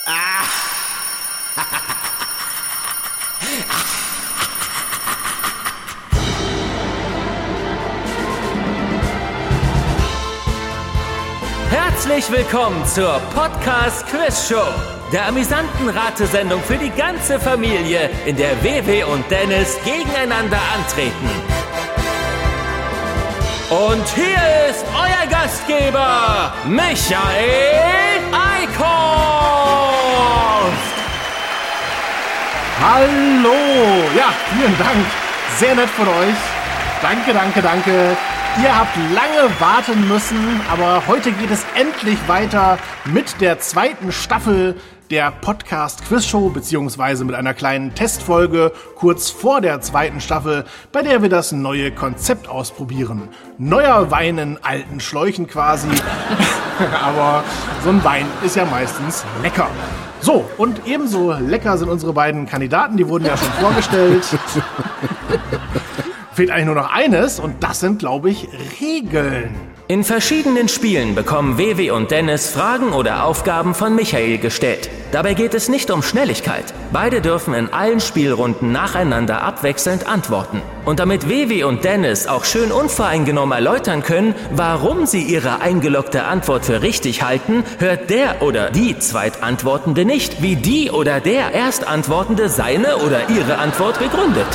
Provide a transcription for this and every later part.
Herzlich willkommen zur Podcast Quiz Show, der amüsanten Ratesendung für die ganze Familie, in der WW und Dennis gegeneinander antreten. Und hier ist euer Gastgeber, Michael Hallo! Ja, vielen Dank. Sehr nett von euch. Danke, danke, danke. Ihr habt lange warten müssen, aber heute geht es endlich weiter mit der zweiten Staffel der Podcast Quiz Show, beziehungsweise mit einer kleinen Testfolge kurz vor der zweiten Staffel, bei der wir das neue Konzept ausprobieren. Neuer Wein in alten Schläuchen quasi. aber so ein Wein ist ja meistens lecker. So, und ebenso lecker sind unsere beiden Kandidaten, die wurden ja schon vorgestellt. Fehlt eigentlich nur noch eines und das sind, glaube ich, Regeln. In verschiedenen Spielen bekommen Wewe und Dennis Fragen oder Aufgaben von Michael gestellt. Dabei geht es nicht um Schnelligkeit. Beide dürfen in allen Spielrunden nacheinander abwechselnd antworten. Und damit Wewe und Dennis auch schön unvoreingenommen erläutern können, warum sie ihre eingeloggte Antwort für richtig halten, hört der oder die Zweitantwortende nicht, wie die oder der Erstantwortende seine oder ihre Antwort begründet.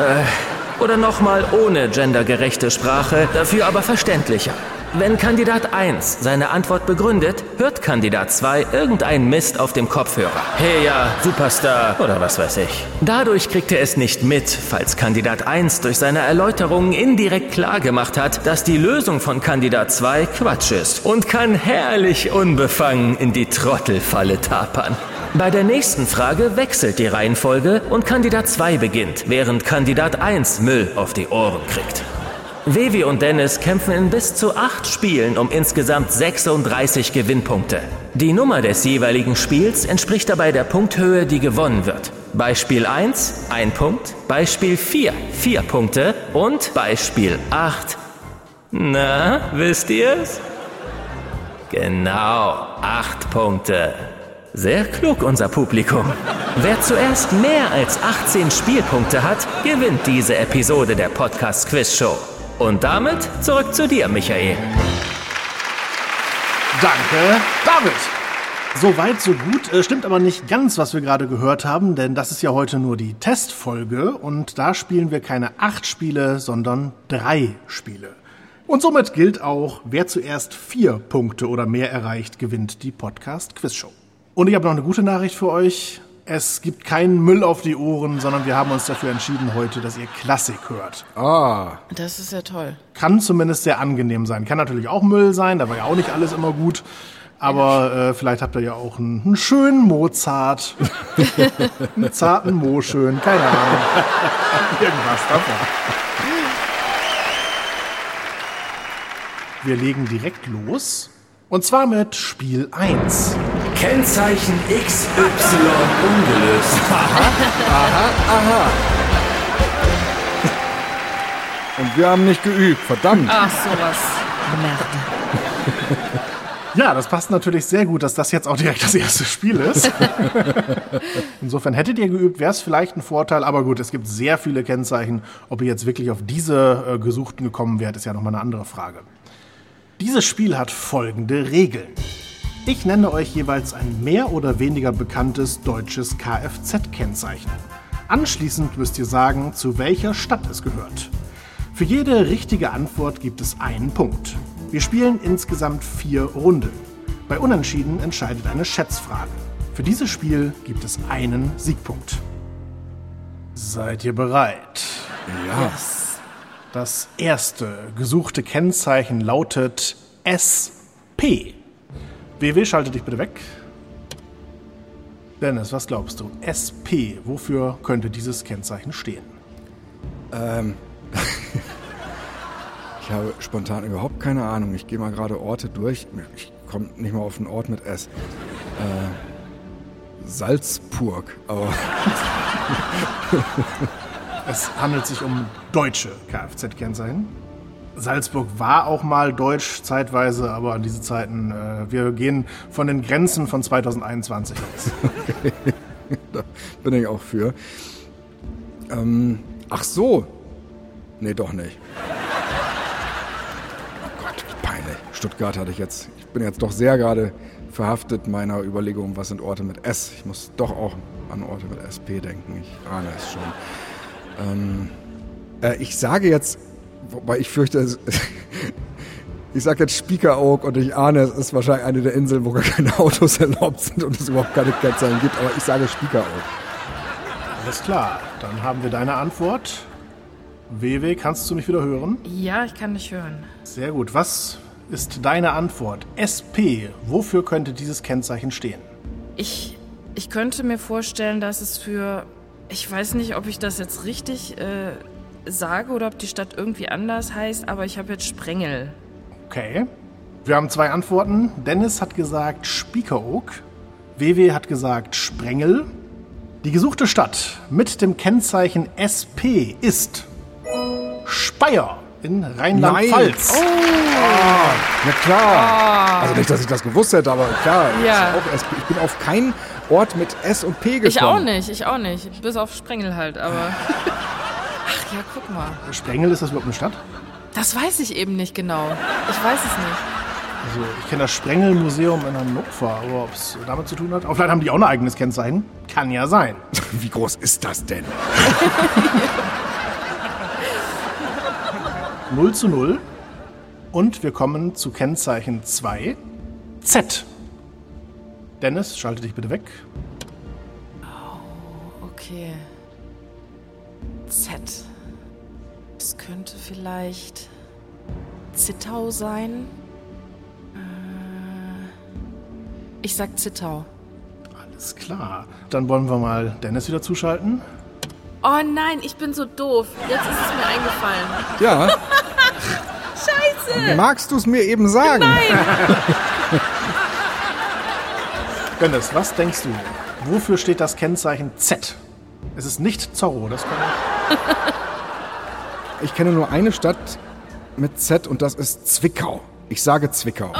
Äh, oder nochmal ohne gendergerechte Sprache, dafür aber verständlicher. Wenn Kandidat 1 seine Antwort begründet, hört Kandidat 2 irgendeinen Mist auf dem Kopfhörer. Hey ja, Superstar oder was weiß ich. Dadurch kriegt er es nicht mit, falls Kandidat 1 durch seine Erläuterungen indirekt klargemacht hat, dass die Lösung von Kandidat 2 Quatsch ist und kann herrlich unbefangen in die Trottelfalle tapern. Bei der nächsten Frage wechselt die Reihenfolge und Kandidat 2 beginnt, während Kandidat 1 Müll auf die Ohren kriegt. Wevi und Dennis kämpfen in bis zu acht Spielen um insgesamt 36 Gewinnpunkte. Die Nummer des jeweiligen Spiels entspricht dabei der Punkthöhe, die gewonnen wird. Beispiel 1, 1 Punkt, Beispiel 4, 4 Punkte und Beispiel 8. Na, wisst ihr's? Genau, 8 Punkte. Sehr klug, unser Publikum. Wer zuerst mehr als 18 Spielpunkte hat, gewinnt diese Episode der Podcast Quiz Show. Und damit zurück zu dir, Michael. Danke, David. So weit, so gut. Äh, Stimmt aber nicht ganz, was wir gerade gehört haben, denn das ist ja heute nur die Testfolge und da spielen wir keine acht Spiele, sondern drei Spiele. Und somit gilt auch, wer zuerst vier Punkte oder mehr erreicht, gewinnt die Podcast Quiz Show. Und ich habe noch eine gute Nachricht für euch. Es gibt keinen Müll auf die Ohren, sondern wir haben uns dafür entschieden heute, dass ihr Klassik hört. Ah, Das ist ja toll. Kann zumindest sehr angenehm sein. Kann natürlich auch Müll sein, da war ja auch nicht alles immer gut. Aber äh, vielleicht habt ihr ja auch einen, einen schönen Mozart, einen zarten Moschön, keine Ahnung. Irgendwas davon. Wir legen direkt los. Und zwar mit Spiel 1. Kennzeichen XY ungelöst. und wir haben nicht geübt, verdammt. Ach, sowas. Merde. Ja, das passt natürlich sehr gut, dass das jetzt auch direkt das erste Spiel ist. Insofern hättet ihr geübt, wäre es vielleicht ein Vorteil, aber gut, es gibt sehr viele Kennzeichen. Ob ihr jetzt wirklich auf diese äh, gesuchten gekommen wärt, ist ja nochmal eine andere Frage. Dieses Spiel hat folgende Regeln. Ich nenne euch jeweils ein mehr oder weniger bekanntes deutsches Kfz-Kennzeichen. Anschließend müsst ihr sagen, zu welcher Stadt es gehört. Für jede richtige Antwort gibt es einen Punkt. Wir spielen insgesamt vier Runden. Bei Unentschieden entscheidet eine Schätzfrage. Für dieses Spiel gibt es einen Siegpunkt. Seid ihr bereit? Ja. Das erste gesuchte Kennzeichen lautet SP. WW, schalte dich bitte weg. Dennis, was glaubst du? SP, wofür könnte dieses Kennzeichen stehen? Ähm. ich habe spontan überhaupt keine Ahnung. Ich gehe mal gerade Orte durch. Ich komme nicht mal auf einen Ort mit S. Äh, Salzburg. Aber Es handelt sich um deutsche Kfz-Kennzeichen. Salzburg war auch mal deutsch zeitweise, aber an diese Zeiten, äh, wir gehen von den Grenzen von 2021 aus. da bin ich auch für. Ähm, ach so. Nee, doch nicht. Oh Gott, peinlich. Stuttgart hatte ich jetzt. Ich bin jetzt doch sehr gerade verhaftet meiner Überlegung, was sind Orte mit S. Ich muss doch auch an Orte mit SP denken. Ich ahne es schon. Ähm, äh, ich sage jetzt, wobei ich fürchte, ich sage jetzt Spiekeroog und ich ahne, es ist wahrscheinlich eine der Inseln, wo gar keine Autos erlaubt sind und es überhaupt keine Kennzeichen gibt, aber ich sage Spiekeroog. Alles klar, dann haben wir deine Antwort. WW, kannst du mich wieder hören? Ja, ich kann dich hören. Sehr gut. Was ist deine Antwort? SP, wofür könnte dieses Kennzeichen stehen? Ich, ich könnte mir vorstellen, dass es für. Ich weiß nicht, ob ich das jetzt richtig äh, sage oder ob die Stadt irgendwie anders heißt, aber ich habe jetzt Sprengel. Okay. Wir haben zwei Antworten. Dennis hat gesagt Spiekeroog. WW hat gesagt Sprengel. Die gesuchte Stadt mit dem Kennzeichen SP ist Speyer in Rheinland-Pfalz. Oh. Ah, na klar. Also nicht, dass ich das gewusst hätte, aber klar. Ja. Auch SP. Ich bin auf keinen Ort mit S und P gekommen. Ich auch nicht, ich auch nicht. Bis auf Sprengel halt, aber. Ach ja, guck mal. Sprengel, ist das überhaupt eine Stadt? Das weiß ich eben nicht genau. Ich weiß es nicht. Also ich kenne das Sprengelmuseum in Hannover, aber ob es damit zu tun hat? Aber vielleicht haben die auch ein eigenes Kennzeichen. Kann ja sein. Wie groß ist das denn? 0 zu 0. Und wir kommen zu Kennzeichen 2. Z. Dennis, schalte dich bitte weg. Okay. Z. Es könnte vielleicht Zittau sein. Äh, Ich sag Zittau. Alles klar. Dann wollen wir mal Dennis wieder zuschalten. Oh nein, ich bin so doof. Jetzt ist es mir eingefallen. Ja. Scheiße! Magst du es mir eben sagen? Dennis, was denkst du? Wofür steht das Kennzeichen Z? Es ist nicht Zorro, das kann ich. Ich kenne nur eine Stadt mit Z und das ist Zwickau. Ich sage Zwickau.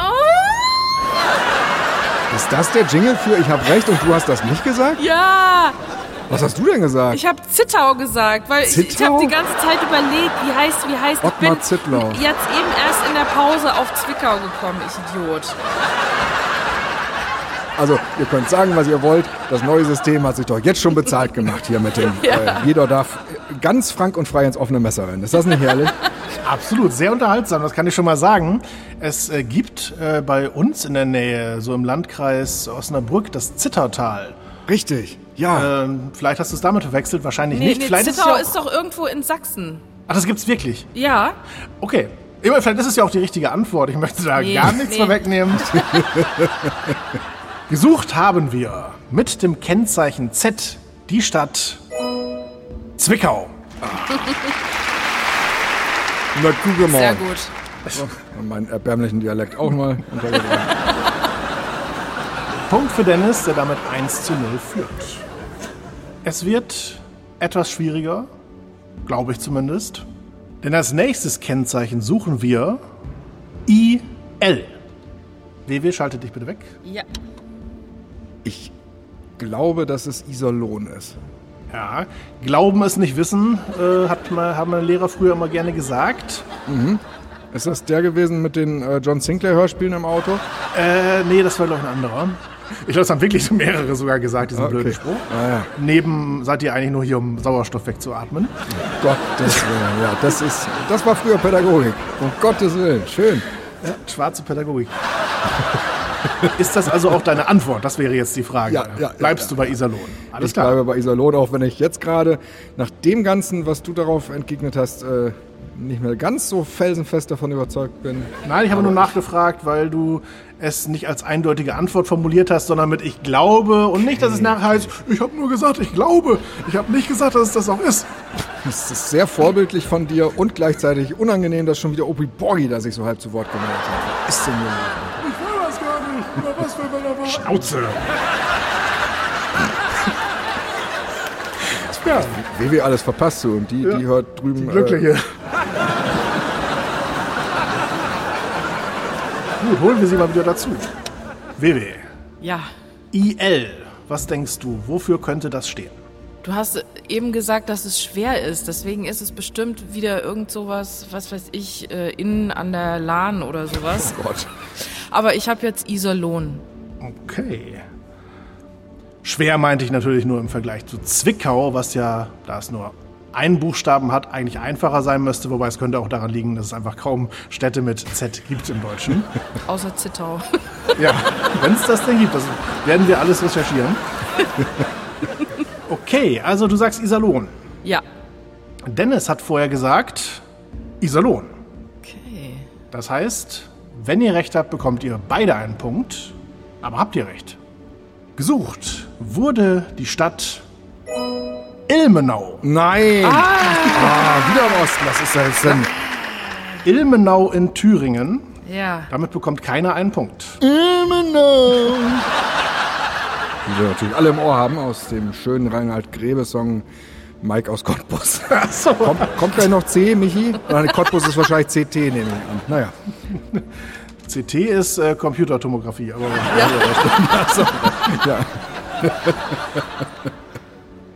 Ist das der Jingle für Ich hab recht und du hast das nicht gesagt? Ja! Was hast du denn gesagt? Ich habe Zittau gesagt, weil ich, ich Zittau? habe die ganze Zeit überlegt, wie heißt, wie heißt. Ich Ottmar bin Zittlau. jetzt eben erst in der Pause auf Zwickau gekommen, ich Idiot. Also, ihr könnt sagen, was ihr wollt. Das neue System hat sich doch jetzt schon bezahlt gemacht hier mit dem. Ja. Äh, jeder darf ganz frank und frei ins offene Messer rennen. Ist das nicht herrlich? Absolut, sehr unterhaltsam, das kann ich schon mal sagen. Es äh, gibt äh, bei uns in der Nähe, so im Landkreis Osnabrück, das Zittertal. Richtig. Ja. Ähm, vielleicht hast du es damit verwechselt, wahrscheinlich Nee, nicht. nee vielleicht Zittau es ist, ja auch, doch irgendwo in Sachsen. Ach, das gibt's wirklich. Ja. Okay. Immer, vielleicht ist es ja auch die richtige Antwort. Ich möchte da Nee, gar nichts nee. vorwegnehmen. Gesucht haben wir mit dem Kennzeichen Z die Stadt Zwickau. Na, gucke mal. Sehr gut. Und meinen erbärmlichen Dialekt auch mal untergebracht. Punkt für Dennis, der damit 1 zu 0 führt. Es wird etwas schwieriger, glaube ich zumindest. Denn als nächstes Kennzeichen suchen wir IL. WW, schalte dich bitte weg. Ja. Ich glaube, dass es Iserlohn ist. Ja, glauben es nicht wissen, äh, hat mal, haben meine Lehrer früher immer gerne gesagt. Ist das der gewesen mit den äh, John Sinclair-Hörspielen im Auto? Äh, nee, das war glaube ich ein anderer. Ich glaube, es haben wirklich mehrere sogar gesagt, diesen Okay. blöden Spruch. Ah, ja. Neben seid ihr eigentlich nur hier, um Sauerstoff wegzuatmen. Gottes Willen. Ja, das ist, das war früher Pädagogik. Um Gottes Willen. Schön. Ja, schwarze Pädagogik. Ist das also auch deine Antwort? Das wäre jetzt die Frage. Ja, ja, Bleibst ja, du bei Iserlohn? Alles ich klar. bleibe bei Iserlohn, auch wenn ich jetzt gerade nach dem Ganzen, was du darauf entgegnet hast, äh, nicht mehr ganz so felsenfest davon überzeugt bin. Nein, ich habe nur nachgefragt, weil du es nicht als eindeutige Antwort formuliert hast, sondern mit ich glaube und nicht, dass es nachher heißt, ich habe nur gesagt, ich glaube. Ich habe nicht gesagt, dass es das auch ist. Es ist sehr vorbildlich von dir und gleichzeitig unangenehm, dass schon wieder Opi Borgi da sich so halb zu Wort gemeldet hat. Was ist denn hier? Ich will das gar nicht. Über was will man da Schnauze. Ja, WW alles verpasst du und die, Ja. die hört drüben. Glückliche. Äh, Gut, holen wir sie mal wieder dazu. WW. Ja, IL. Was denkst du, wofür könnte das stehen? du hast eben gesagt, dass es schwer ist. Deswegen ist es bestimmt wieder irgend sowas, was weiß ich, äh, innen an der Lahn oder sowas. Gott. Aber ich habe jetzt Iserlohn. Okay. Schwer meinte ich natürlich nur im Vergleich zu Zwickau, was ja, da es nur einen Buchstaben hat, eigentlich einfacher sein müsste, wobei es könnte auch daran liegen, dass es einfach kaum Städte mit Z gibt im Deutschen. Außer Zittau. Ja, wenn es das denn gibt, das werden wir alles recherchieren. Okay, also du sagst Iserlohn. ja. Dennis hat vorher gesagt Iserlohn. Okay. Das heißt, wenn ihr recht habt, bekommt ihr beide einen Punkt. Aber habt ihr recht? Gesucht wurde die Stadt Ilmenau. Nein! Ah, wieder im Osten. Was ist das denn? Ilmenau in Thüringen. Ja. Damit bekommt keiner einen Punkt. Ilmenau. Die wir natürlich alle im Ohr haben aus dem schönen Reinhard Grebe-Song Mike aus Cottbus. Achso. Kommt, kommt gleich noch C, Michi? Nein, Cottbus ist wahrscheinlich CT, nehme ich an. Naja. CT ist äh, Computertomographie, aber Ja.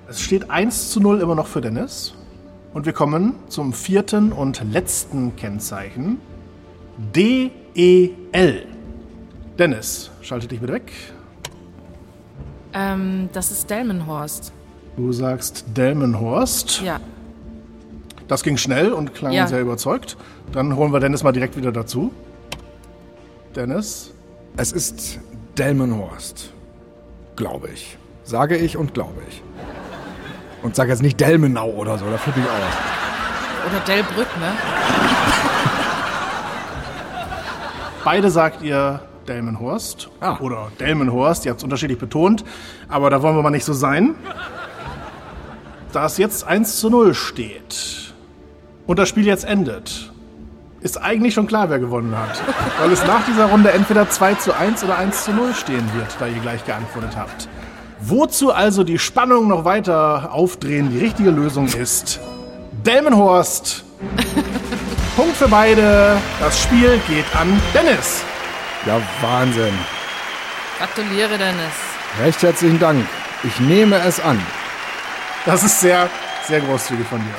es steht 1 zu 0 immer noch für Dennis. Und wir kommen zum vierten und letzten Kennzeichen. D-E-L. Dennis, schalte dich bitte weg. Ähm, das ist Delmenhorst. Du sagst Delmenhorst. Ja. Das ging schnell und klang Ja. sehr überzeugt. Dann holen wir Dennis mal direkt wieder dazu. Dennis, Es ist Delmenhorst. Glaube ich. Sage ich und glaube ich. Und sage jetzt nicht Delmenau oder so, da flippe ich aus. Oder Delbrück, ne? beide sagt ihr Delmenhorst. Ah. Oder Delmenhorst, ihr habt es unterschiedlich betont. Aber da wollen wir mal nicht so sein. Da es jetzt 1 zu 0 steht und das Spiel jetzt endet, ist eigentlich schon klar, wer gewonnen hat. Weil es nach dieser Runde entweder 2 zu 1 oder 1 zu 0 stehen wird, da ihr gleich geantwortet habt. Wozu also die Spannung noch weiter aufdrehen, die richtige Lösung ist Delmenhorst. Punkt für beide. Das Spiel geht an Dennis. Ja, Wahnsinn. Gratuliere, Dennis. Recht herzlichen Dank. Ich nehme es an. Das ist sehr, sehr großzügig von dir.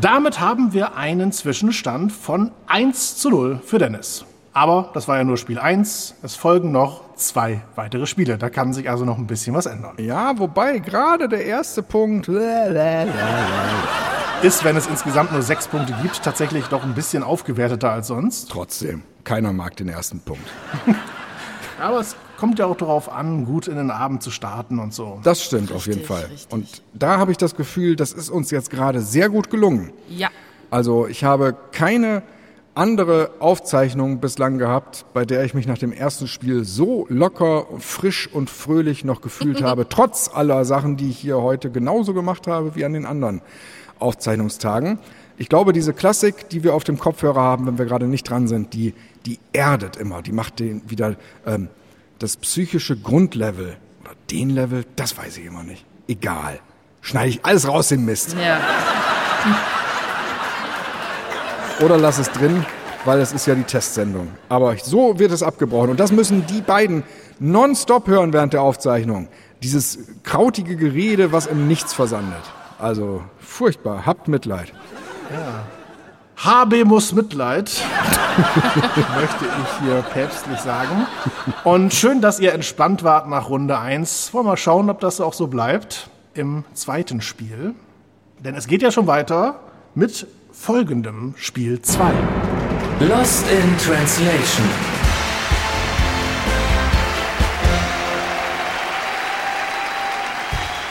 Damit haben wir einen Zwischenstand von 1 zu 0 für Dennis. Aber das war ja nur Spiel 1. Es folgen noch zwei weitere Spiele. Da kann sich also noch ein bisschen was ändern. Ja, wobei gerade der erste Punkt. Ist, wenn es insgesamt nur sechs Punkte gibt, tatsächlich doch ein bisschen aufgewerteter als sonst. Trotzdem, keiner mag den ersten Punkt. Aber es kommt ja auch darauf an, gut in den Abend zu starten und so. Das stimmt auf jeden Richtig, Fall. richtig. Und da habe ich das Gefühl, das ist uns jetzt gerade sehr gut gelungen. Ja. Also ich habe keine andere Aufzeichnung bislang gehabt, bei der ich mich nach dem ersten Spiel so locker, frisch und fröhlich noch gefühlt habe, trotz aller Sachen, die ich hier heute genauso gemacht habe wie an den anderen Aufzeichnungstagen. Ich glaube, diese Klassik, die wir auf dem Kopfhörer haben, wenn wir gerade nicht dran sind, die, die erdet immer, die macht den wieder ähm, das psychische Grundlevel oder den Level, das weiß ich immer nicht. Egal. Schneide ich alles raus, den Mist. Ja. Oder lass es drin, weil es ist ja die Testsendung. Aber so wird es abgebrochen. Und das müssen die beiden nonstop hören während der Aufzeichnung. Dieses krautige Gerede, was im Nichts versandet. Also furchtbar. Habt Mitleid. HB muss Mitleid, möchte ich hier päpstlich sagen. Und schön, dass ihr entspannt wart nach Runde 1. Wollen wir mal schauen, ob das auch so bleibt im zweiten Spiel. Denn es geht ja schon weiter mit folgendem Spiel 2. Lost in Translation.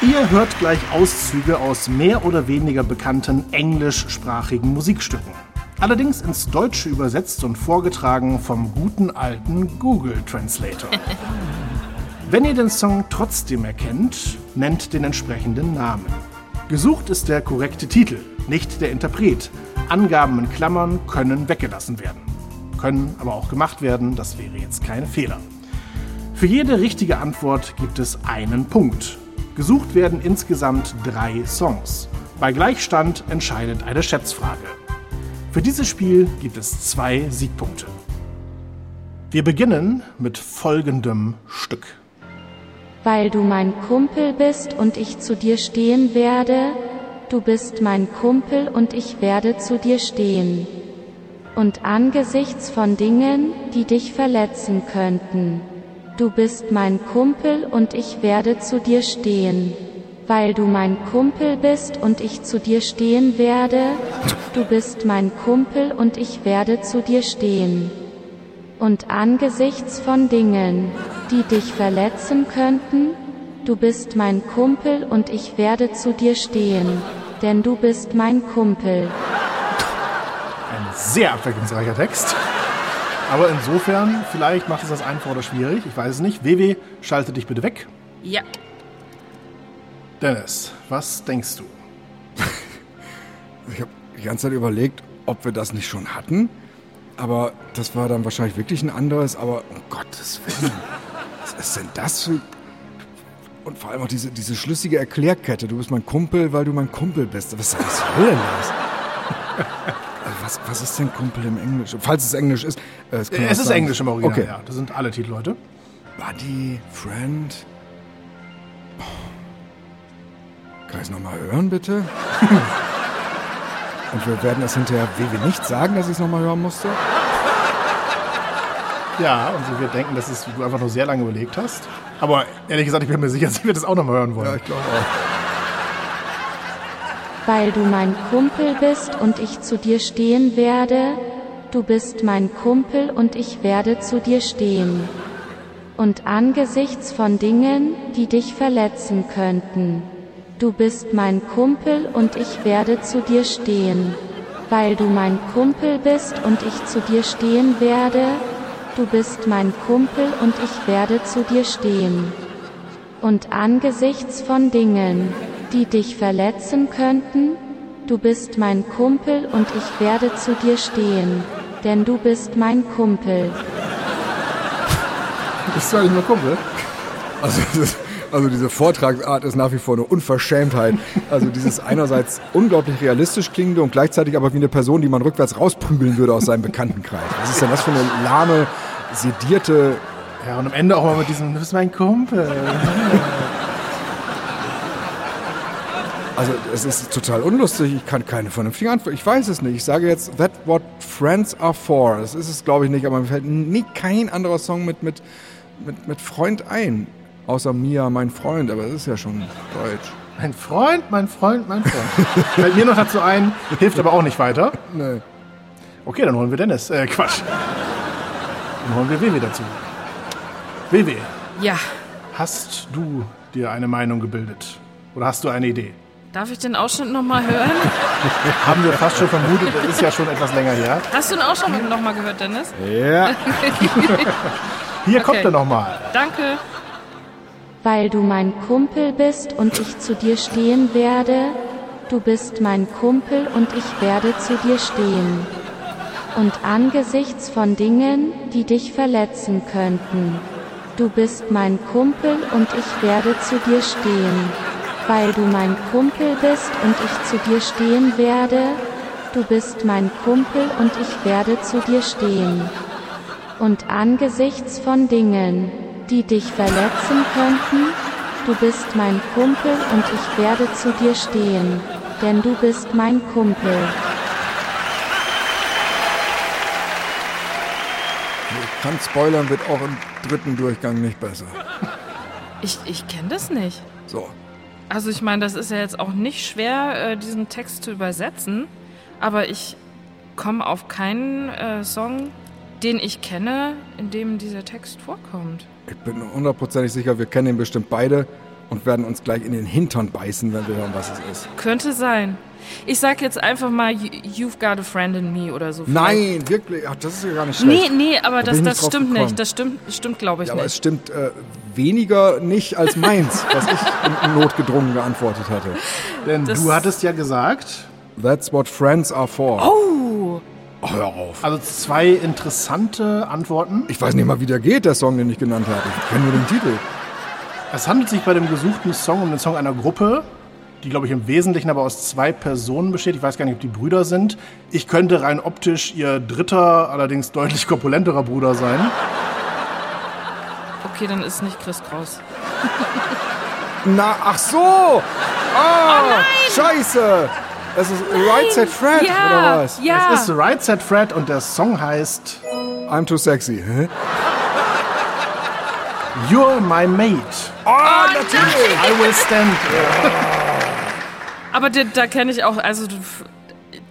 Ihr hört gleich Auszüge aus mehr oder weniger bekannten englischsprachigen Musikstücken. Allerdings ins Deutsche übersetzt und vorgetragen vom guten alten Google Translator. Wenn ihr den Song trotzdem erkennt, nennt den entsprechenden Namen. Gesucht ist der korrekte Titel, nicht der Interpret. Angaben in Klammern können weggelassen werden. Können aber auch gemacht werden, das wäre jetzt kein Fehler. Für jede richtige Antwort gibt es einen Punkt. Gesucht werden insgesamt drei Songs. Bei Gleichstand entscheidet eine Schätzfrage. Für dieses Spiel gibt es zwei Siegpunkte. Wir beginnen mit folgendem Stück. Weil du mein Kumpel bist und ich zu dir stehen werde, du bist mein Kumpel und ich werde zu dir stehen. Und angesichts von Dingen, die dich verletzen könnten, du bist mein Kumpel und ich werde zu dir stehen. Weil du mein Kumpel bist und ich zu dir stehen werde, du bist mein Kumpel und ich werde zu dir stehen. Und angesichts von Dingen, die dich verletzen könnten, du bist mein Kumpel und ich werde zu dir stehen, denn du bist mein Kumpel. Ein sehr abwechslungsreicher Text. Aber insofern, vielleicht macht es das einfach oder schwierig. Ich weiß es nicht. WW, schalte dich bitte weg. Ja. Dennis, was denkst du? Ich habe die ganze Zeit überlegt, ob wir das nicht schon hatten. Aber das war dann wahrscheinlich wirklich ein anderes. Aber um Gottes Willen, was ist denn das für... Und vor allem auch diese, diese schlüssige Erklärkette. Du bist mein Kumpel, weil du mein Kumpel bist. Was, was soll denn das? Was, was ist denn Kumpel im Englisch? Falls es Englisch ist. äh, Es, Es ist sein- Englisch im Original, Okay. ja. Das sind alle Titel, Leute. Buddy, Friend. Kann ich es nochmal hören, bitte? Und wir werden das hinterher WW nicht sagen, dass ich es nochmal hören musste? Ja, und sie wird denken, dass es, du einfach nur sehr lange überlegt hast. Aber ehrlich gesagt, ich bin mir sicher, sie wird es auch nochmal hören wollen. glaube auch. Weil du mein Kumpel bist und ich zu dir stehen werde, du bist mein Kumpel und ich werde zu dir stehen. Und angesichts von Dingen, die dich verletzen könnten, du bist mein Kumpel und ich werde zu dir stehen. Weil du mein Kumpel bist und ich zu dir stehen werde, du bist mein Kumpel und ich werde zu dir stehen. Und angesichts von Dingen, die dich verletzen könnten, du bist mein Kumpel und ich werde zu dir stehen, denn du bist mein Kumpel. Bist du eigentlich nur Kumpel? Also, das also diese Vortragsart ist nach wie vor eine Unverschämtheit. Also dieses einerseits unglaublich realistisch klingende und gleichzeitig aber wie eine Person, die man rückwärts rausprügeln würde aus seinem Bekanntenkreis. Was ist denn das für eine lahme, sedierte... Ja, und am Ende auch mal mit diesem, du bist mein Kumpel. Also es ist total unlustig. Ich kann keine vernünftige Antwort. Ich weiß es nicht. Ich sage jetzt, that what friends are for. Das ist es, glaube ich, nicht. Aber mir fällt nie kein anderer Song mit, mit, mit, mit Freund ein. Außer Mia, mein Freund. Aber das ist ja schon deutsch. Mein Freund, mein Freund, mein Freund. Fällt mir noch dazu ein, hilft aber auch nicht weiter. Nee. Okay, dann holen wir Dennis. Äh, Quatsch. Dann holen wir WW dazu. WW, Ja. hast du dir eine Meinung gebildet? Oder hast du eine Idee? Darf ich den Ausschnitt nochmal hören? Haben wir fast schon vermutet, das ist ja schon etwas länger her. Hast du auch schon nochmal gehört, Dennis? Ja. Hier kommt Okay. er nochmal. Danke. Weil du mein Kumpel bist und ich zu dir stehen werde, du bist mein Kumpel und ich werde zu dir stehen. Und angesichts von Dingen, die dich verletzen könnten, du bist mein Kumpel und ich werde zu dir stehen. Weil du mein Kumpel bist und ich zu dir stehen werde, du bist mein Kumpel und ich werde zu dir stehen. Und angesichts von Dingen, die dich verletzen könnten, du bist mein Kumpel und ich werde zu dir stehen, denn du bist mein Kumpel. Ich kann spoilern, wird auch im dritten Durchgang nicht besser. Ich, ich kenne das nicht. So. Also ich meine, das ist ja jetzt auch nicht schwer, äh, diesen Text zu übersetzen. Aber ich komme auf keinen äh, Song, den ich kenne, in dem dieser Text vorkommt. Ich bin hundertprozentig sicher, wir kennen ihn bestimmt beide und werden uns gleich in den Hintern beißen, wenn wir hören, was es ist. Könnte sein. Ich sag jetzt einfach mal, "You- You've got a friend in me oder so. Nein, wirklich? Ach, das ist ja gar nicht Nee, schlecht. nee, aber Da das, das nicht stimmt gekommen. nicht. Das stimmt, stimmt glaube ich Ja, aber es nicht. stimmt äh, weniger nicht als meins, was ich Notgedrungen geantwortet hatte. Denn Das- du hattest ja gesagt, That's what friends are for. Oh, Oh, hör auf. also zwei interessante Antworten. Ich weiß nicht mal, wie der geht, der Song, den ich genannt habe. Ich kenne nur den Titel. Es handelt sich bei dem gesuchten Song um den Song einer Gruppe, die, glaube ich, im Wesentlichen aber aus zwei Personen besteht. Ich weiß gar nicht, ob die Brüder sind. Ich könnte rein optisch ihr dritter, allerdings deutlich korpulenterer Bruder sein. Okay, dann ist nicht Chris Kraus. Na, ach so! Ah, scheiße! Es ist Right Set Fred, Ja, oder was? ja. Es ist Right Set Fred und der Song heißt I'm too sexy. Hä? You're My Mate. Ah, natürlich! I Will Stand. Aber da, da kenne ich auch, also du-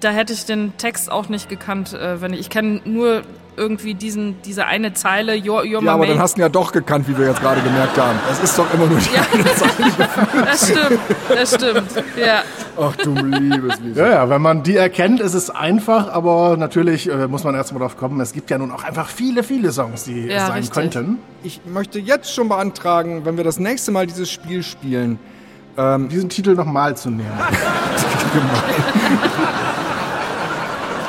da hätte ich den Text auch nicht gekannt, äh, wenn ich, ich kenne nur irgendwie diesen, diese eine Zeile, Your, your Ja, my aber dann mate. hast du ihn ja doch gekannt, wie wir jetzt gerade gemerkt haben. Es ist doch immer nur die Ja, das stimmt, das stimmt, ja. Ach du liebes Lisa. Ja, ja, wenn man die erkennt, ist es einfach, aber natürlich äh, muss man erstmal drauf kommen. Es gibt ja nun auch einfach viele, viele Songs, die Ja, sein richtig. könnten. Ich möchte jetzt schon beantragen, wenn wir das nächste Mal dieses Spiel spielen, Diesen Titel nochmal zu nehmen.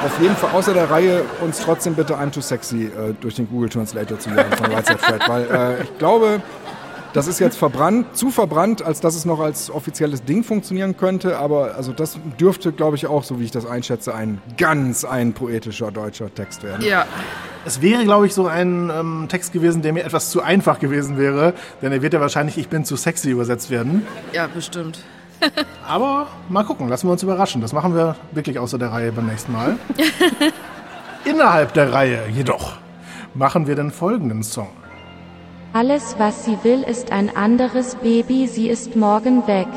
auf jeden Fall außer der Reihe uns trotzdem bitte I'm Too Sexy äh, durch den Google Translator zu jagen von Right Fred, weil äh, ich glaube, das ist jetzt verbrannt, zu verbrannt, als dass es noch als offizielles Ding funktionieren könnte, aber also das dürfte, glaube ich, auch, so wie ich das einschätze, ein ganz ein poetischer deutscher Text werden. Ja, Es wäre, glaube ich, so ein ähm, Text gewesen, der mir etwas zu einfach gewesen wäre, denn er wird ja wahrscheinlich Ich bin zu sexy übersetzt werden. ja, bestimmt. Aber mal gucken, lassen wir uns überraschen. Das machen wir wirklich außer der Reihe beim nächsten Mal. Innerhalb der Reihe jedoch machen wir den folgenden Song. Alles, was sie will, ist ein anderes Baby, sie ist morgen weg.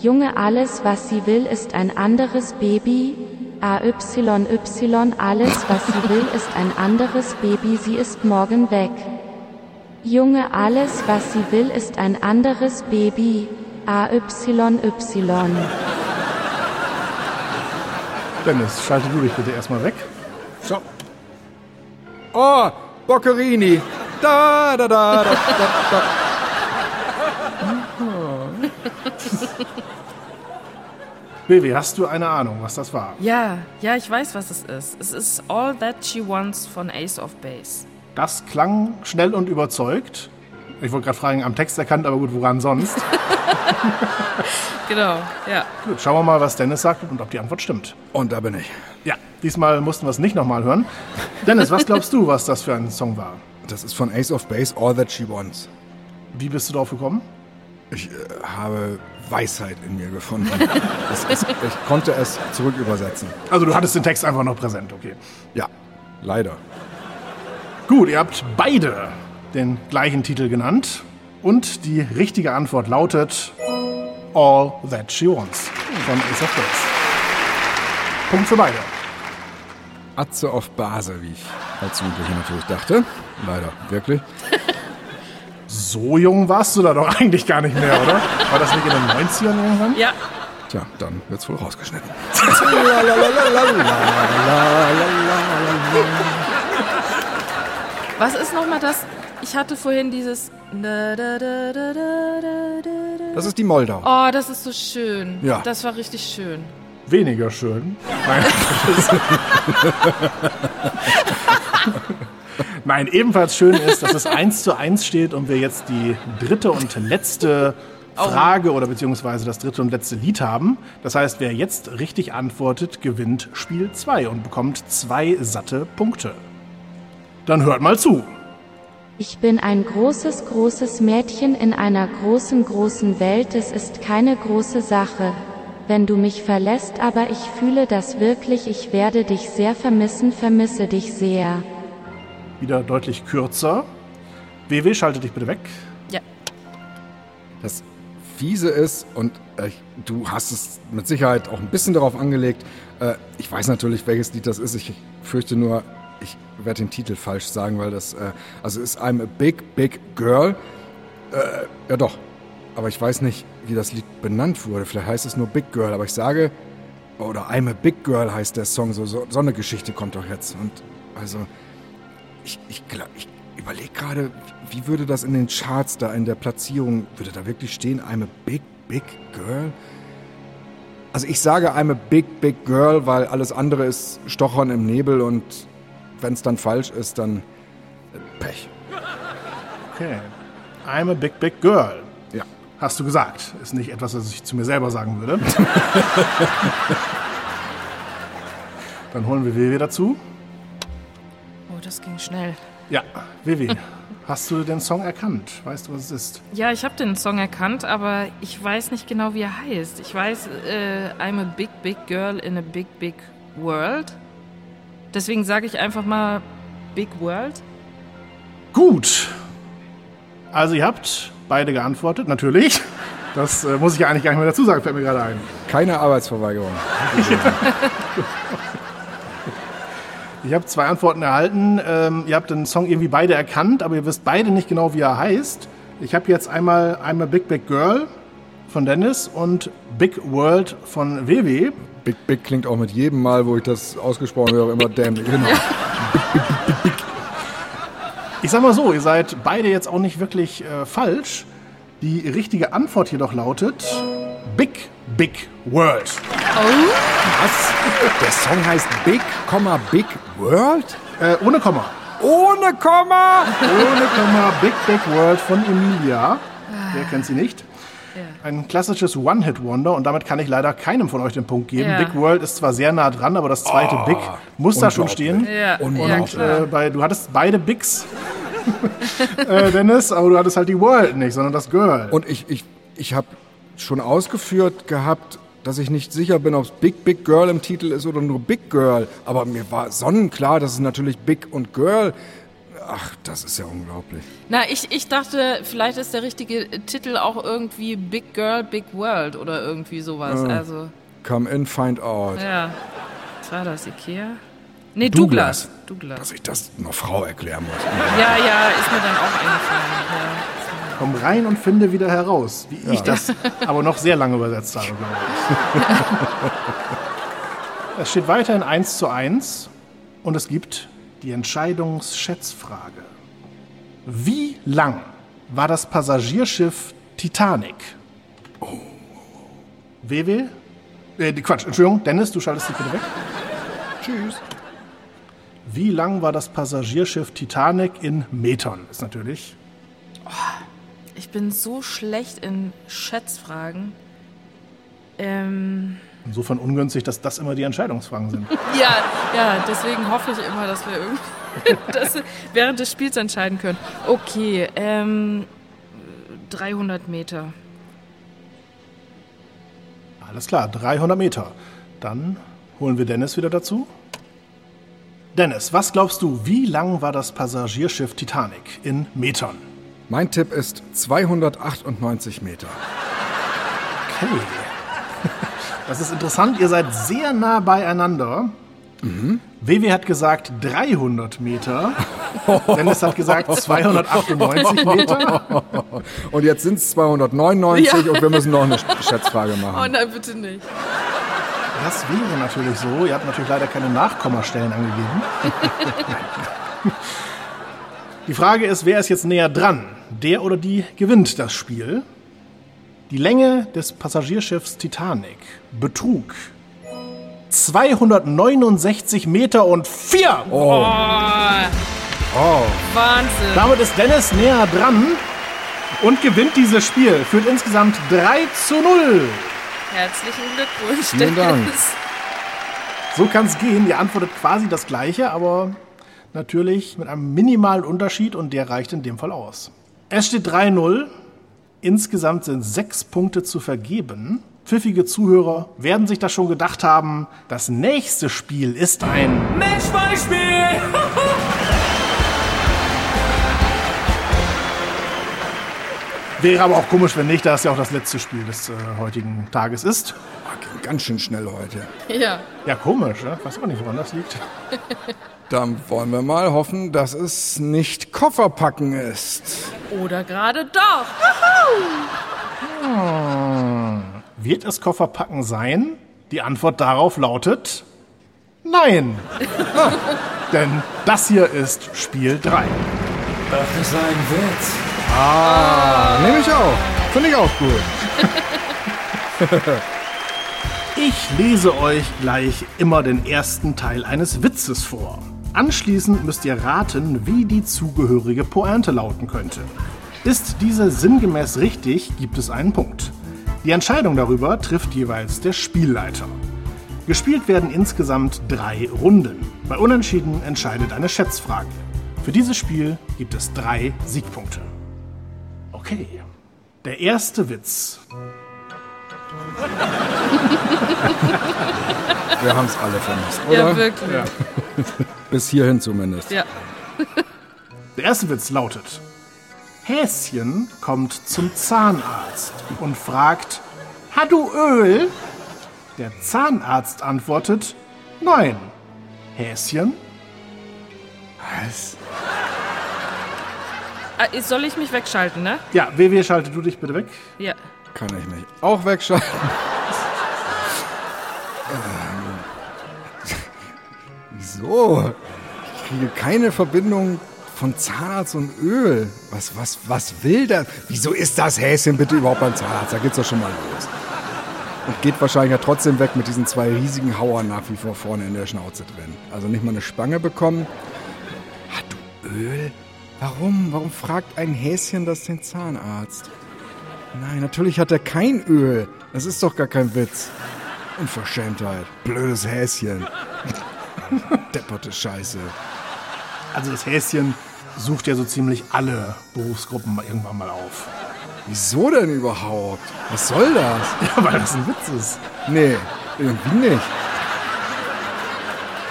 Junge, alles, was sie will, ist ein anderes Baby. AYY, alles, was sie will, ist ein anderes Baby, sie ist morgen weg. Junge, alles, was sie will, ist ein anderes Baby. AYY. Dennis, schalte du dich bitte erstmal weg. So. Oh, Boccherini. Da, da, da, da, da, da. Baby, hast du eine Ahnung, was das war? Ja, ja, ich weiß, was es ist. Es ist All That She Wants von Ace of Base. Das klang schnell und überzeugt. Ich wollte gerade fragen, am Text erkannt, aber gut, woran sonst? Genau, ja. gut, schauen wir mal, was Dennis sagt und ob die Antwort stimmt. Und da bin ich. Ja, diesmal mussten wir es nicht nochmal hören. Dennis, was glaubst du, was das für ein Song war? Das ist von Ace of Base, All That She Wants. Wie bist du drauf gekommen? Ich äh, habe Weisheit in mir gefunden. es, ich konnte es zurück übersetzen. Also du hattest den Text einfach noch präsent, okay. Ja, leider. Gut, ihr habt beide den gleichen Titel genannt. Und die richtige Antwort lautet All That She Wants von Ace of Base. Punkt für beide. Atze auf Base, wie ich als Jugendlicher natürlich dachte. Leider, wirklich. So jung warst du da doch eigentlich gar nicht mehr, oder? War das nicht in den 90ern irgendwann? Ja, Tja, dann wird's wohl rausgeschnitten. was ist nochmal das? Ich hatte vorhin dieses. Da, da, da, da, da, da, da. Das ist die Moldau. Oh, das ist so schön. Ja. Das war richtig schön. Weniger schön. Nein. Nein, ebenfalls schön ist, dass es 1 zu 1 steht und wir jetzt die dritte und letzte Frage oder beziehungsweise das dritte und letzte Lied haben. Das heißt, wer jetzt richtig antwortet, gewinnt Spiel 2 und bekommt zwei satte Punkte. Dann hört mal zu. Ich bin ein großes, großes Mädchen in einer großen, großen Welt. Es ist keine große Sache. Wenn du mich verlässt, aber ich fühle das wirklich. Ich werde dich sehr vermissen, vermisse dich sehr. Wieder deutlich kürzer. WW, schalte dich bitte weg. Ja. Das Fiese ist, und äh, du hast es mit Sicherheit auch ein bisschen darauf angelegt, äh, ich weiß natürlich, welches Lied das ist. Ich fürchte nur, ich werde den Titel falsch sagen, weil das, äh, also ist I'm a Big, Big Girl. Äh, ja doch, aber ich weiß nicht, wie das Lied benannt wurde. Vielleicht heißt es nur Big Girl, aber ich sage, oder I'm a Big Girl heißt der Song, so, so, so eine Geschichte kommt doch jetzt. Und also, ich, ich, glaub- ich überlege gerade, wie würde das in den Charts da in der Platzierung, würde da wirklich stehen, I'm a big, big girl? Also ich sage I'm a big, big girl, weil alles andere ist Stochern im Nebel und wenn es dann falsch ist, dann äh, Pech. Okay. I'm a big, big girl. Ja. Hast du gesagt. Ist nicht etwas, was ich zu mir selber sagen würde. Dann holen wir WW dazu. Oh, das ging schnell. Ja, WW. Hast du den Song erkannt? Weißt du, was es ist? Ja, ich habe den Song erkannt, aber ich weiß nicht genau, wie er heißt. Ich weiß, äh, I'm a big, big girl in a big, big world. Deswegen sage ich einfach mal Big World. Gut. Also ihr habt beide geantwortet, natürlich. Das äh, muss ich ja eigentlich gar nicht mehr dazu sagen, fällt mir gerade ein. Keine Arbeitsverweigerung. Ich habe zwei Antworten erhalten. Ähm, ihr habt den Song irgendwie beide erkannt, aber ihr wisst beide nicht genau, wie er heißt. Ich habe jetzt einmal einmal Big Big Girl von Dennis und Big World von WW. Big Big klingt auch mit jedem Mal, wo ich das ausgesprochen höre, immer dämlich. Genau. Ich sag mal so, ihr seid beide jetzt auch nicht wirklich äh, falsch. Die richtige Antwort jedoch lautet Big Big World. Was? Der Song heißt Big, Big World? Äh, ohne Komma. Ohne Komma? Ohne Komma Big Big World von Emilia. Wer kennt sie nicht? Ein klassisches One-Hit-Wonder und damit kann ich leider keinem von euch den Punkt geben. Ja. Big World ist zwar sehr nah dran, aber das zweite Big muss da schon stehen. Ja, Unglaublich. ja klar. Äh, bei, du hattest beide Bigs, äh, Dennis, aber du hattest halt die World nicht, sondern das Girl. Und ich, ich, ich habe schon ausgeführt gehabt, dass ich nicht sicher bin, ob es Big Big Girl im Titel ist oder nur Big Girl. Aber mir war sonnenklar, dass es natürlich Big und Girl. Ach, das ist ja unglaublich. Na, ich, ich dachte, vielleicht ist der richtige Titel auch irgendwie Big Girl, Big World oder irgendwie sowas. Also, Come in, find out. ja. Was war das, Ikea? Nee, Douglas. Douglas. Douglas. Dass ich das einer Frau erklären muss. Ja, ja, ist mir dann auch eingefallen. Ja. Komm rein und finde wieder heraus, wie ich das aber noch sehr lange übersetzt habe, glaube ich. es steht weiterhin 1 zu 1 und es gibt die Entscheidungsschätzfrage. Wie lang war das Passagierschiff Titanic? Oh. WW? Äh, Quatsch, Entschuldigung, Dennis, du schaltest dich bitte weg. Tschüss. Wie lang war das Passagierschiff Titanic in Metern? Ist natürlich Ich bin so schlecht in Schätzfragen. Ähm, insofern ungünstig, dass das immer die Entscheidungsfragen sind. ja, ja, deswegen hoffe ich immer, dass wir irgendwie das während des Spiels entscheiden können. Okay, ähm, 300 Meter. Alles klar, 300 Meter. Dann holen wir Dennis wieder dazu. Dennis, was glaubst du, wie lang war das Passagierschiff Titanic in Metern? Mein Tipp ist 298 Meter. Okay. Das ist interessant, ihr seid sehr nah beieinander. WW hat gesagt 300 Meter. Dennis hat gesagt 298 Meter. Und jetzt sind es 299 Ja. und wir müssen noch eine Schätzfrage machen. Oh nein, bitte nicht. Das wäre natürlich so. Ihr habt natürlich leider keine Nachkommastellen angegeben. Die Frage ist, wer ist jetzt näher dran? Der oder die gewinnt das Spiel. Die Länge des Passagierschiffs Titanic betrug 269 Meter und 4. Oh, Wahnsinn. Damit ist Dennis näher dran und gewinnt dieses Spiel. Führt insgesamt 3 zu 0. Herzlichen Glückwunsch, Vielen Dank. Dennis. So kann es gehen. Ihr antwortet quasi das Gleiche, aber natürlich mit einem minimalen Unterschied und der reicht in dem Fall aus. Es steht 3-0. Insgesamt sind sechs Punkte zu vergeben. Pfiffige Zuhörer werden sich das schon gedacht haben. Das nächste Spiel ist ein Matchbeispiel! Wäre aber auch komisch, wenn nicht, da es ja auch das letzte Spiel des äh, heutigen Tages ist. Ganz schön schnell heute. Ja. Ja, komisch, ne? Weiß auch nicht, woran das liegt. Dann wollen wir mal hoffen, dass es nicht Kofferpacken ist. Oder gerade doch. Wird es Kofferpacken sein? Die Antwort darauf lautet Nein. Denn das hier ist Spiel 3. Das ist ein Witz. Ah, nehme ich auch. Finde ich auch gut. Ich lese euch gleich immer den ersten Teil eines Witzes vor. Anschließend müsst ihr raten, wie die zugehörige Pointe lauten könnte. Ist diese sinngemäß richtig, gibt es einen Punkt. Die Entscheidung darüber trifft jeweils der Spielleiter. Gespielt werden insgesamt drei Runden. Bei Unentschieden entscheidet eine Schätzfrage. Für dieses Spiel gibt es drei Siegpunkte. Okay, der erste Witz. Wir haben es alle vermisst, oder? Ja, wirklich. Bis hierhin zumindest. Ja. Der erste Witz lautet: Häschen kommt zum Zahnarzt und fragt: Hat du Öl? Der Zahnarzt antwortet: Nein. Häschen? Was? Ah, Soll ich mich wegschalten, ne? Ja, WW, schalte du dich bitte weg. Ja. Kann ich mich auch wegschalten? ähm. Wieso? Ich kriege keine Verbindung von Zahnarzt und Öl. Was, was, was will das? Wieso ist das Häschen bitte überhaupt beim Zahnarzt? Da geht's doch schon mal los. Und geht wahrscheinlich ja trotzdem weg mit diesen zwei riesigen Hauern nach wie vor vorne in der Schnauze drin. Also nicht mal eine Spange bekommen. Hat du Öl? Warum? Warum fragt ein Häschen das den Zahnarzt? Nein, natürlich hat er kein Öl. Das ist doch gar kein Witz. Unverschämtheit. Blödes Häschen. Depperte Scheiße. Also das Häschen sucht ja so ziemlich alle Berufsgruppen irgendwann mal auf. Wieso denn überhaupt? Was soll das? Ja, weil das ein Witz ist. Nee, irgendwie nicht.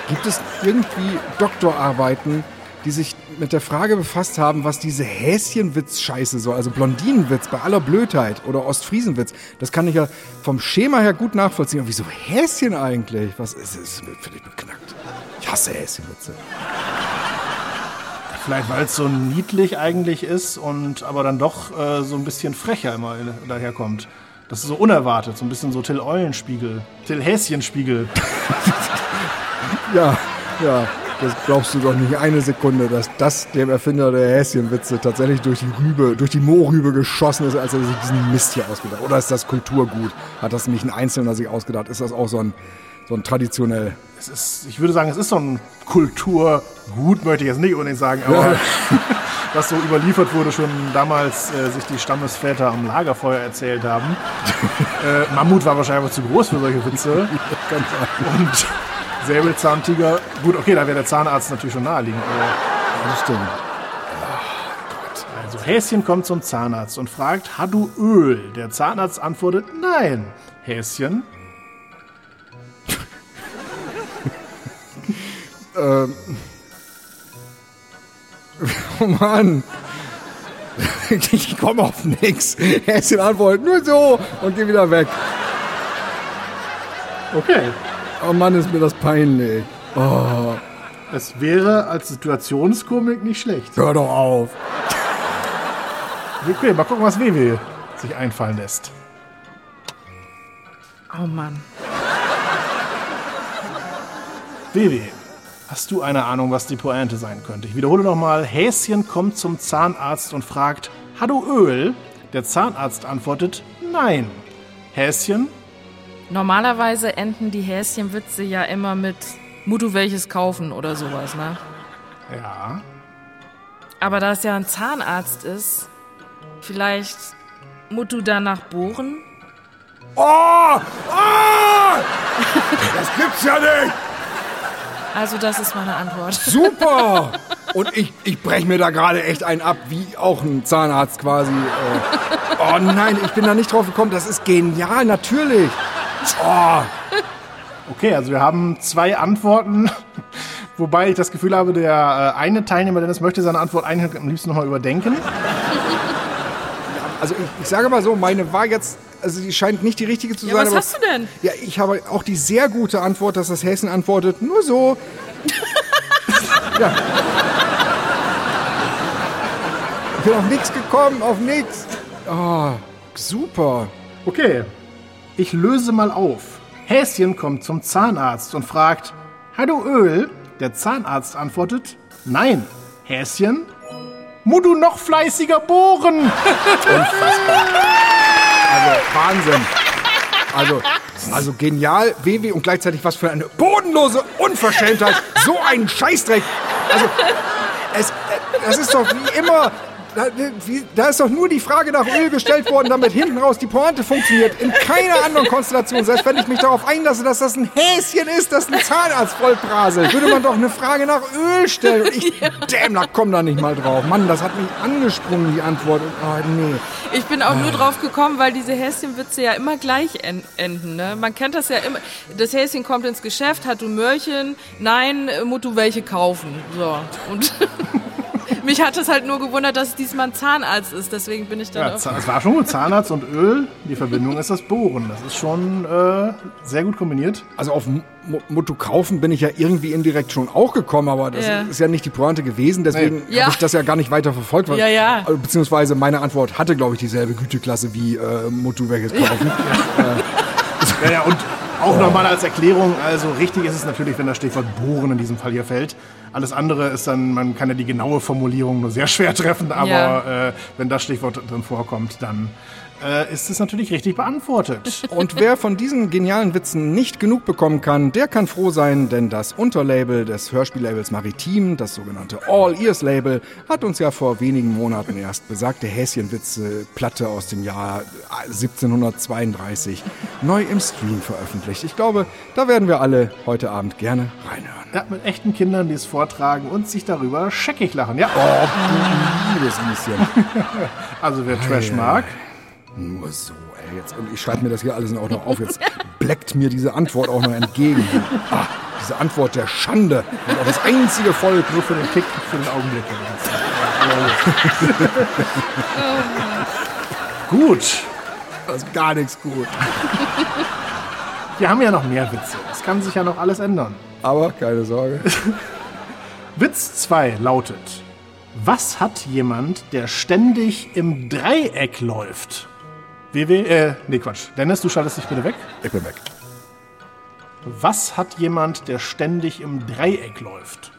Gibt es irgendwie Doktorarbeiten, die sich mit der Frage befasst haben, was diese Häschenwitz-Scheiße soll, also Blondinenwitz bei aller Blödheit oder Ostfriesenwitz, das kann ich ja vom Schema her gut nachvollziehen. Aber wieso Häschen eigentlich? Was ist es? Völlig beknackt. Ich hasse Häschenwitze. Vielleicht weil es so niedlich eigentlich ist und aber dann doch äh, so ein bisschen frecher immer daherkommt. Das ist so unerwartet, so ein bisschen so Till Eulenspiegel, Till Häschenspiegel. Ja, ja. Das glaubst du doch nicht eine Sekunde, dass das dem Erfinder der Häschenwitze tatsächlich durch die Rübe, durch die Moorrübe geschossen ist, als er sich diesen Mist hier ausgedacht hat. Oder ist das Kulturgut? Hat das nicht ein Einzelner sich ausgedacht? Ist das auch so ein, so ein traditionell? Es ist, ich würde sagen, es ist so ein Kulturgut, möchte ich jetzt nicht unbedingt sagen, aber Ja. was so überliefert wurde, schon damals äh, sich die Stammesväter am Lagerfeuer erzählt haben. äh, Mammut war wahrscheinlich zu groß für solche Witze. Und Säbelzahntiger, gut, okay, da wäre der Zahnarzt natürlich schon naheliegend. Aber Das stimmt. Also Häschen kommt zum Zahnarzt und fragt, hat du Öl? Der Zahnarzt antwortet, nein. Häschen, Oh Mann. Ich komme auf nix. Häschen antwortet nur so und geh wieder weg. okay. Oh Mann, ist mir das peinlich. Es wäre als Situationskomik nicht schlecht. Hör doch auf. Okay, mal gucken, was WW sich einfallen lässt. Oh Mann. WW, hast du eine Ahnung, was die Pointe sein könnte? Ich wiederhole nochmal. Häschen kommt zum Zahnarzt und fragt, hat du Öl? Der Zahnarzt antwortet, nein. Häschen, Normalerweise enden die Häschenwitze ja immer mit Mutu welches kaufen oder sowas, ne? ja. Aber da es ja ein Zahnarzt ist, vielleicht Mutu danach bohren? Oh! Oh! Das gibt's ja nicht! Also das ist meine Antwort. Super! Und ich, ich breche mir da gerade echt einen ab, wie auch ein Zahnarzt quasi. Äh. Oh nein, ich bin da nicht drauf gekommen. Das ist genial, natürlich. Oh, Okay, also wir haben zwei Antworten, wobei ich das Gefühl habe, der äh, eine Teilnehmer, Dennis, möchte seine Antwort eigentlich am liebsten nochmal überdenken. also ich, ich sage mal so, meine war jetzt, also die scheint nicht die richtige zu Ja, sein. was aber- hast du denn? Ja, ich habe auch die sehr gute Antwort, dass das Hessen antwortet, nur so. ja. Ich bin auf nichts gekommen, auf nichts. Oh, super. Okay, ich löse mal auf. Häschen kommt zum Zahnarzt und fragt, du Öl? Der Zahnarzt antwortet, nein. Häschen, mu du noch fleißiger bohren? Also Wahnsinn. Also, also genial, WW und gleichzeitig was für eine bodenlose Unverschämtheit. So ein Scheißdreck. Also, es, äh, das ist doch wie immer Da, wie, da ist doch nur die Frage nach Öl gestellt worden, damit hinten raus die Pointe funktioniert. In keiner anderen Konstellation, selbst wenn ich mich darauf einlasse, dass das ein Häschen ist, das ein Zahnarzt vollpraselt, würde man doch eine Frage nach Öl stellen. Und ich, damn, da komm da nicht mal drauf. Mann, das hat mich angesprungen, die Antwort. Oh, nee. Ich bin auch nur drauf gekommen, weil diese Häschenwitze ja immer gleich en- enden. Ne? Man kennt das ja immer. Das Häschen kommt ins Geschäft, hat du Möhrchen? Nein, äh, musst du welche kaufen. So. Und mich hat es halt nur gewundert, dass es diesmal ein Zahnarzt ist. Deswegen bin ich dann Ja, es war schon gut. Zahnarzt und Öl, die Verbindung ist das Bohren. Das ist schon äh, sehr gut kombiniert. Also auf Motto kaufen bin ich ja irgendwie indirekt schon auch gekommen, aber das Ja. ist ja nicht die Pointe gewesen, deswegen Nee. Ja. habe ich das ja gar nicht weiter verfolgt. weil- Ja, ja. äh, Beziehungsweise meine Antwort hatte, glaube ich, dieselbe Güteklasse wie äh, Motto welches kaufen. Ja, ja, und auch nochmal als Erklärung, also richtig ist es natürlich, wenn das Stichwort Bohren in diesem Fall hier fällt. Alles andere ist dann, man kann ja die genaue Formulierung nur sehr schwer treffen, aber Ja. äh, wenn das Stichwort drin vorkommt, dann äh, ist es natürlich richtig beantwortet. Und wer von diesen genialen Witzen nicht genug bekommen kann, der kann froh sein, denn das Unterlabel des Hörspiellabels Maritim, das sogenannte All Ears Label, hat uns ja vor wenigen Monaten erst besagte Häschenwitze-Platte aus dem Jahr 1732 neu im Stream veröffentlicht. Ich glaube, da werden wir alle heute Abend gerne reinhören. Ja, mit echten Kindern, die es vortragen und sich darüber scheckig lachen. Ja, Liebes Lieschen. also wer Trash mag, Nur so, ey. Jetzt, und ich schreibe mir das hier alles auch noch auf. Jetzt bleckt mir diese Antwort auch noch entgegen. Ah, diese Antwort der Schande. Und auch das einzige Volk. nur für den Kick, für den Augenblick. Gut, Das ist gar nichts gut. wir haben ja noch mehr Witze. Es kann sich ja noch alles ändern. Aber keine Sorge. Witz 2 lautet: Was hat jemand, der ständig im Dreieck läuft? WW, äh, nee, Quatsch. Dennis, du schaltest dich bitte weg. Ich bin weg. Was hat jemand, der ständig im Dreieck läuft?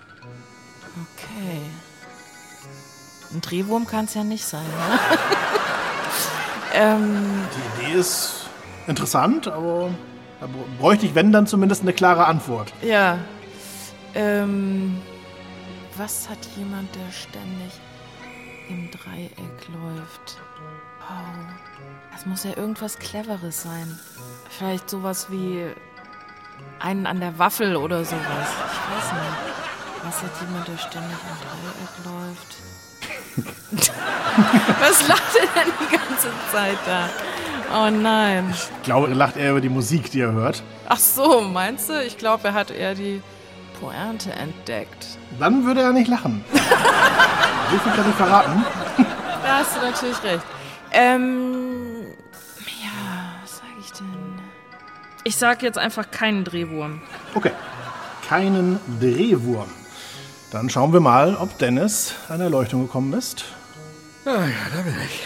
Okay. Ein Drehwurm kann es ja nicht sein. Ne? ähm, Die Idee ist interessant, aber da br- bräuchte ich, wenn, dann zumindest eine klare Antwort. ja. Ähm, was hat jemand, der ständig im Dreieck läuft? Oh, das muss ja irgendwas Cleveres sein. Vielleicht sowas wie einen an der Waffel oder sowas. Ich weiß nicht. Was hat jemand, der ständig im Dreieck läuft? Was lacht er denn die ganze Zeit da? Oh nein. Ich glaube, er lacht eher über die Musik, die er hört. Ach so, meinst du? Ich glaube, er hat eher die Pointe entdeckt. Dann würde er nicht lachen. so viel kann ich verraten. Da hast du natürlich recht. Ähm, Ich sag jetzt einfach keinen Drehwurm. Okay. Keinen Drehwurm. Dann schauen wir mal, ob Dennis an Erleuchtung gekommen ist. Ah ja, da bin ich.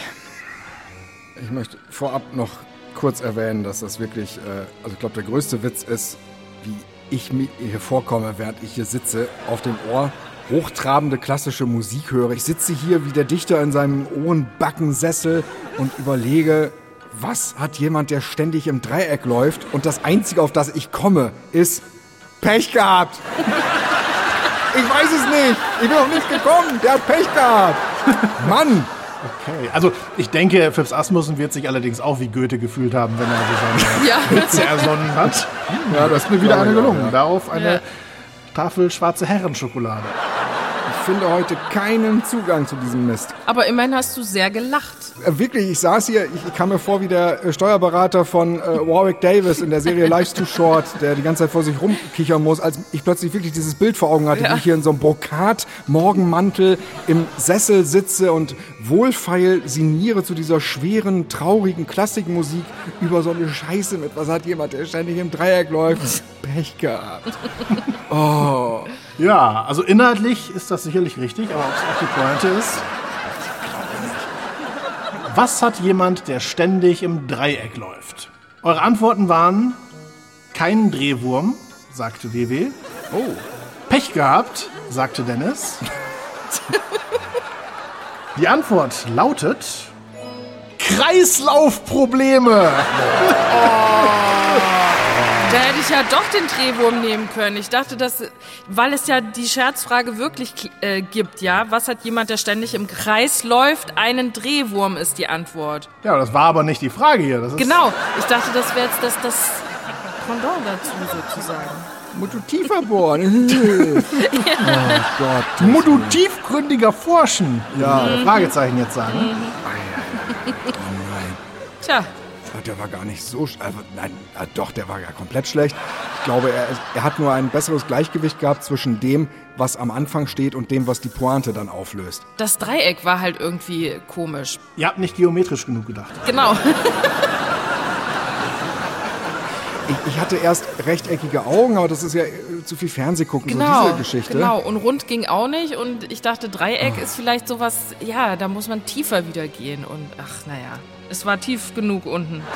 Ich möchte vorab noch kurz erwähnen, dass das wirklich, äh, also ich glaube, der größte Witz ist, wie ich mir hier vorkomme, während ich hier sitze, auf dem Ohr hochtrabende klassische Musik höre. Ich sitze hier wie der Dichter in seinem Ohrenbackensessel und überlege, was hat jemand, der ständig im Dreieck läuft und das Einzige, auf das ich komme, ist Pech gehabt. Ich weiß es nicht. Ich bin noch nicht gekommen. Der hat Pech gehabt. Mann. Okay. Also, ich denke, Phipps Asmussen wird sich allerdings auch wie Goethe gefühlt haben, wenn er so seine Ja. Witze ersonnen hat. Ja, das ist mir wieder eine gelungen. Darauf eine Ja. Tafel schwarze Herrenschokolade. Ich finde heute keinen Zugang zu diesem Mist. Aber immerhin hast du sehr gelacht. Äh, wirklich, ich saß hier, ich, ich kam mir vor wie der äh, Steuerberater von äh, Warwick Davis in der Serie Life's Too Short, der die ganze Zeit vor sich rumkichern muss, als ich plötzlich wirklich dieses Bild vor Augen hatte, Ja. wie ich hier in so einem Brokat-Morgenmantel im Sessel sitze und wohlfeil sinniere zu dieser schweren, traurigen Klassikmusik über so eine Scheiße mit, was hat jemand, der ständig im Dreieck läuft? Pech gehabt. Ja, also inhaltlich ist das sicherlich richtig, aber ob es auch die Pointe ist. Was hat jemand, der ständig im Dreieck läuft? Eure Antworten waren kein Drehwurm, sagte WW. Oh. Pech gehabt, sagte Dennis. Die Antwort lautet Kreislaufprobleme. Da hätte ich ja doch den Drehwurm nehmen können. Ich dachte, dass, weil es ja die Scherzfrage wirklich äh, gibt, ja, was hat jemand, der ständig im Kreis läuft? Einen Drehwurm ist die Antwort. Ja, das war aber nicht die Frage hier. Das ist Genau. Ich dachte, das wäre jetzt das, das Pendant dazu sozusagen. Musst du tiefer bohren. oh Gott. Musst du tiefgründiger forschen? Ja, Fragezeichen jetzt sagen. Tja, Ah, Der war gar nicht so. sch- Äh, nein, doch, der war ja komplett schlecht. Ich glaube, er, er hat nur ein besseres Gleichgewicht gehabt zwischen dem, was am Anfang steht und dem, was die Pointe dann auflöst. das Dreieck war halt irgendwie komisch. Ihr habt nicht geometrisch genug gedacht. Genau. Ich, ich hatte erst rechteckige Augen, aber das ist ja äh, zu viel Fernsehgucken, so Genau, diese Geschichte. genau. Und rund ging auch nicht. Und ich dachte, Dreieck ist vielleicht sowas, ja, da muss man tiefer wieder gehen. Und ach, naja, es war tief genug unten.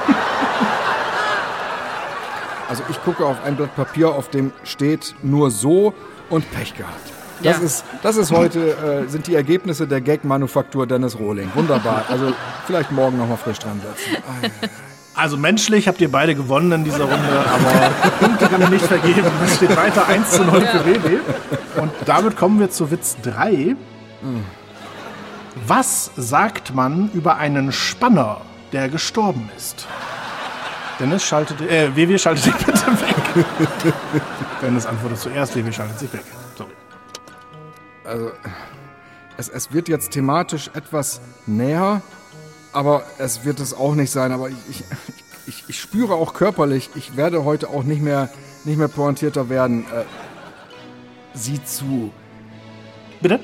Also ich gucke auf ein Blatt Papier, auf dem steht nur so und Pech gehabt. Das, Ja. ist, das ist heute, äh, sind die Ergebnisse der Gag-Manufaktur Dennis Rohling. Wunderbar. Also vielleicht morgen nochmal frisch dran setzen. Ah, ja. Also menschlich habt ihr beide gewonnen in dieser Runde, aber Punkte kann ich nicht vergeben. Es steht weiter 1 zu 0 für WW. Und damit kommen wir zu Witz 3. Was sagt man über einen Spanner, der gestorben ist? Dennis schaltet, äh, WW schaltet sich bitte weg. Dennis antwortet zuerst, WW schaltet sich weg. So. Es, es wird jetzt thematisch etwas näher, aber es wird es auch nicht sein. Aber ich, ich, ich, ich spüre auch körperlich, ich werde heute auch nicht mehr, nicht mehr pointierter werden. Äh, sieh zu. Bitte?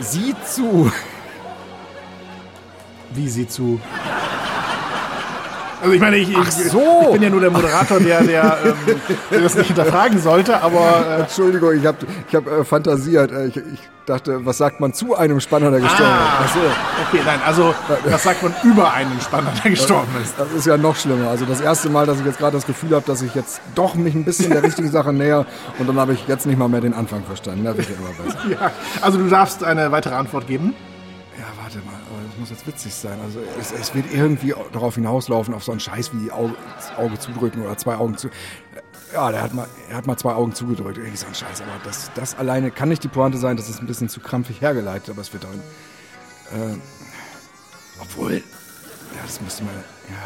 Sieh zu. Wie sie zu. Also ich meine, ich, ich, so. ich bin ja nur der Moderator, der, der, ähm, der das nicht hinterfragen sollte, aber äh, Entschuldigung, ich habe ich hab, äh, fantasiert. Äh, ich, ich dachte, was sagt man zu einem Spanner, der gestorben ist? Ah, so. Okay, nein, also das sagt man über einen Spanner, der gestorben ist. Das ist ja noch schlimmer. Also das erste Mal, dass ich jetzt gerade das Gefühl habe, dass ich jetzt doch mich ein bisschen der richtigen Sache näher und dann habe ich jetzt nicht mal mehr den Anfang verstanden. Da wird ja immer besser. Ja, also du darfst eine weitere Antwort geben. Das muss jetzt witzig sein. Also es, es wird irgendwie darauf hinauslaufen, auf so einen Scheiß wie Auge, Auge zudrücken oder zwei Augen zu. Ja, der hat mal, er hat mal zwei Augen zugedrückt. Irgendwie so ein Scheiß. Aber das, das alleine kann nicht die Pointe sein. Das ist ein bisschen zu krampfig hergeleitet, aber es wird darin. Äh, obwohl, ja, das müsste man, ja,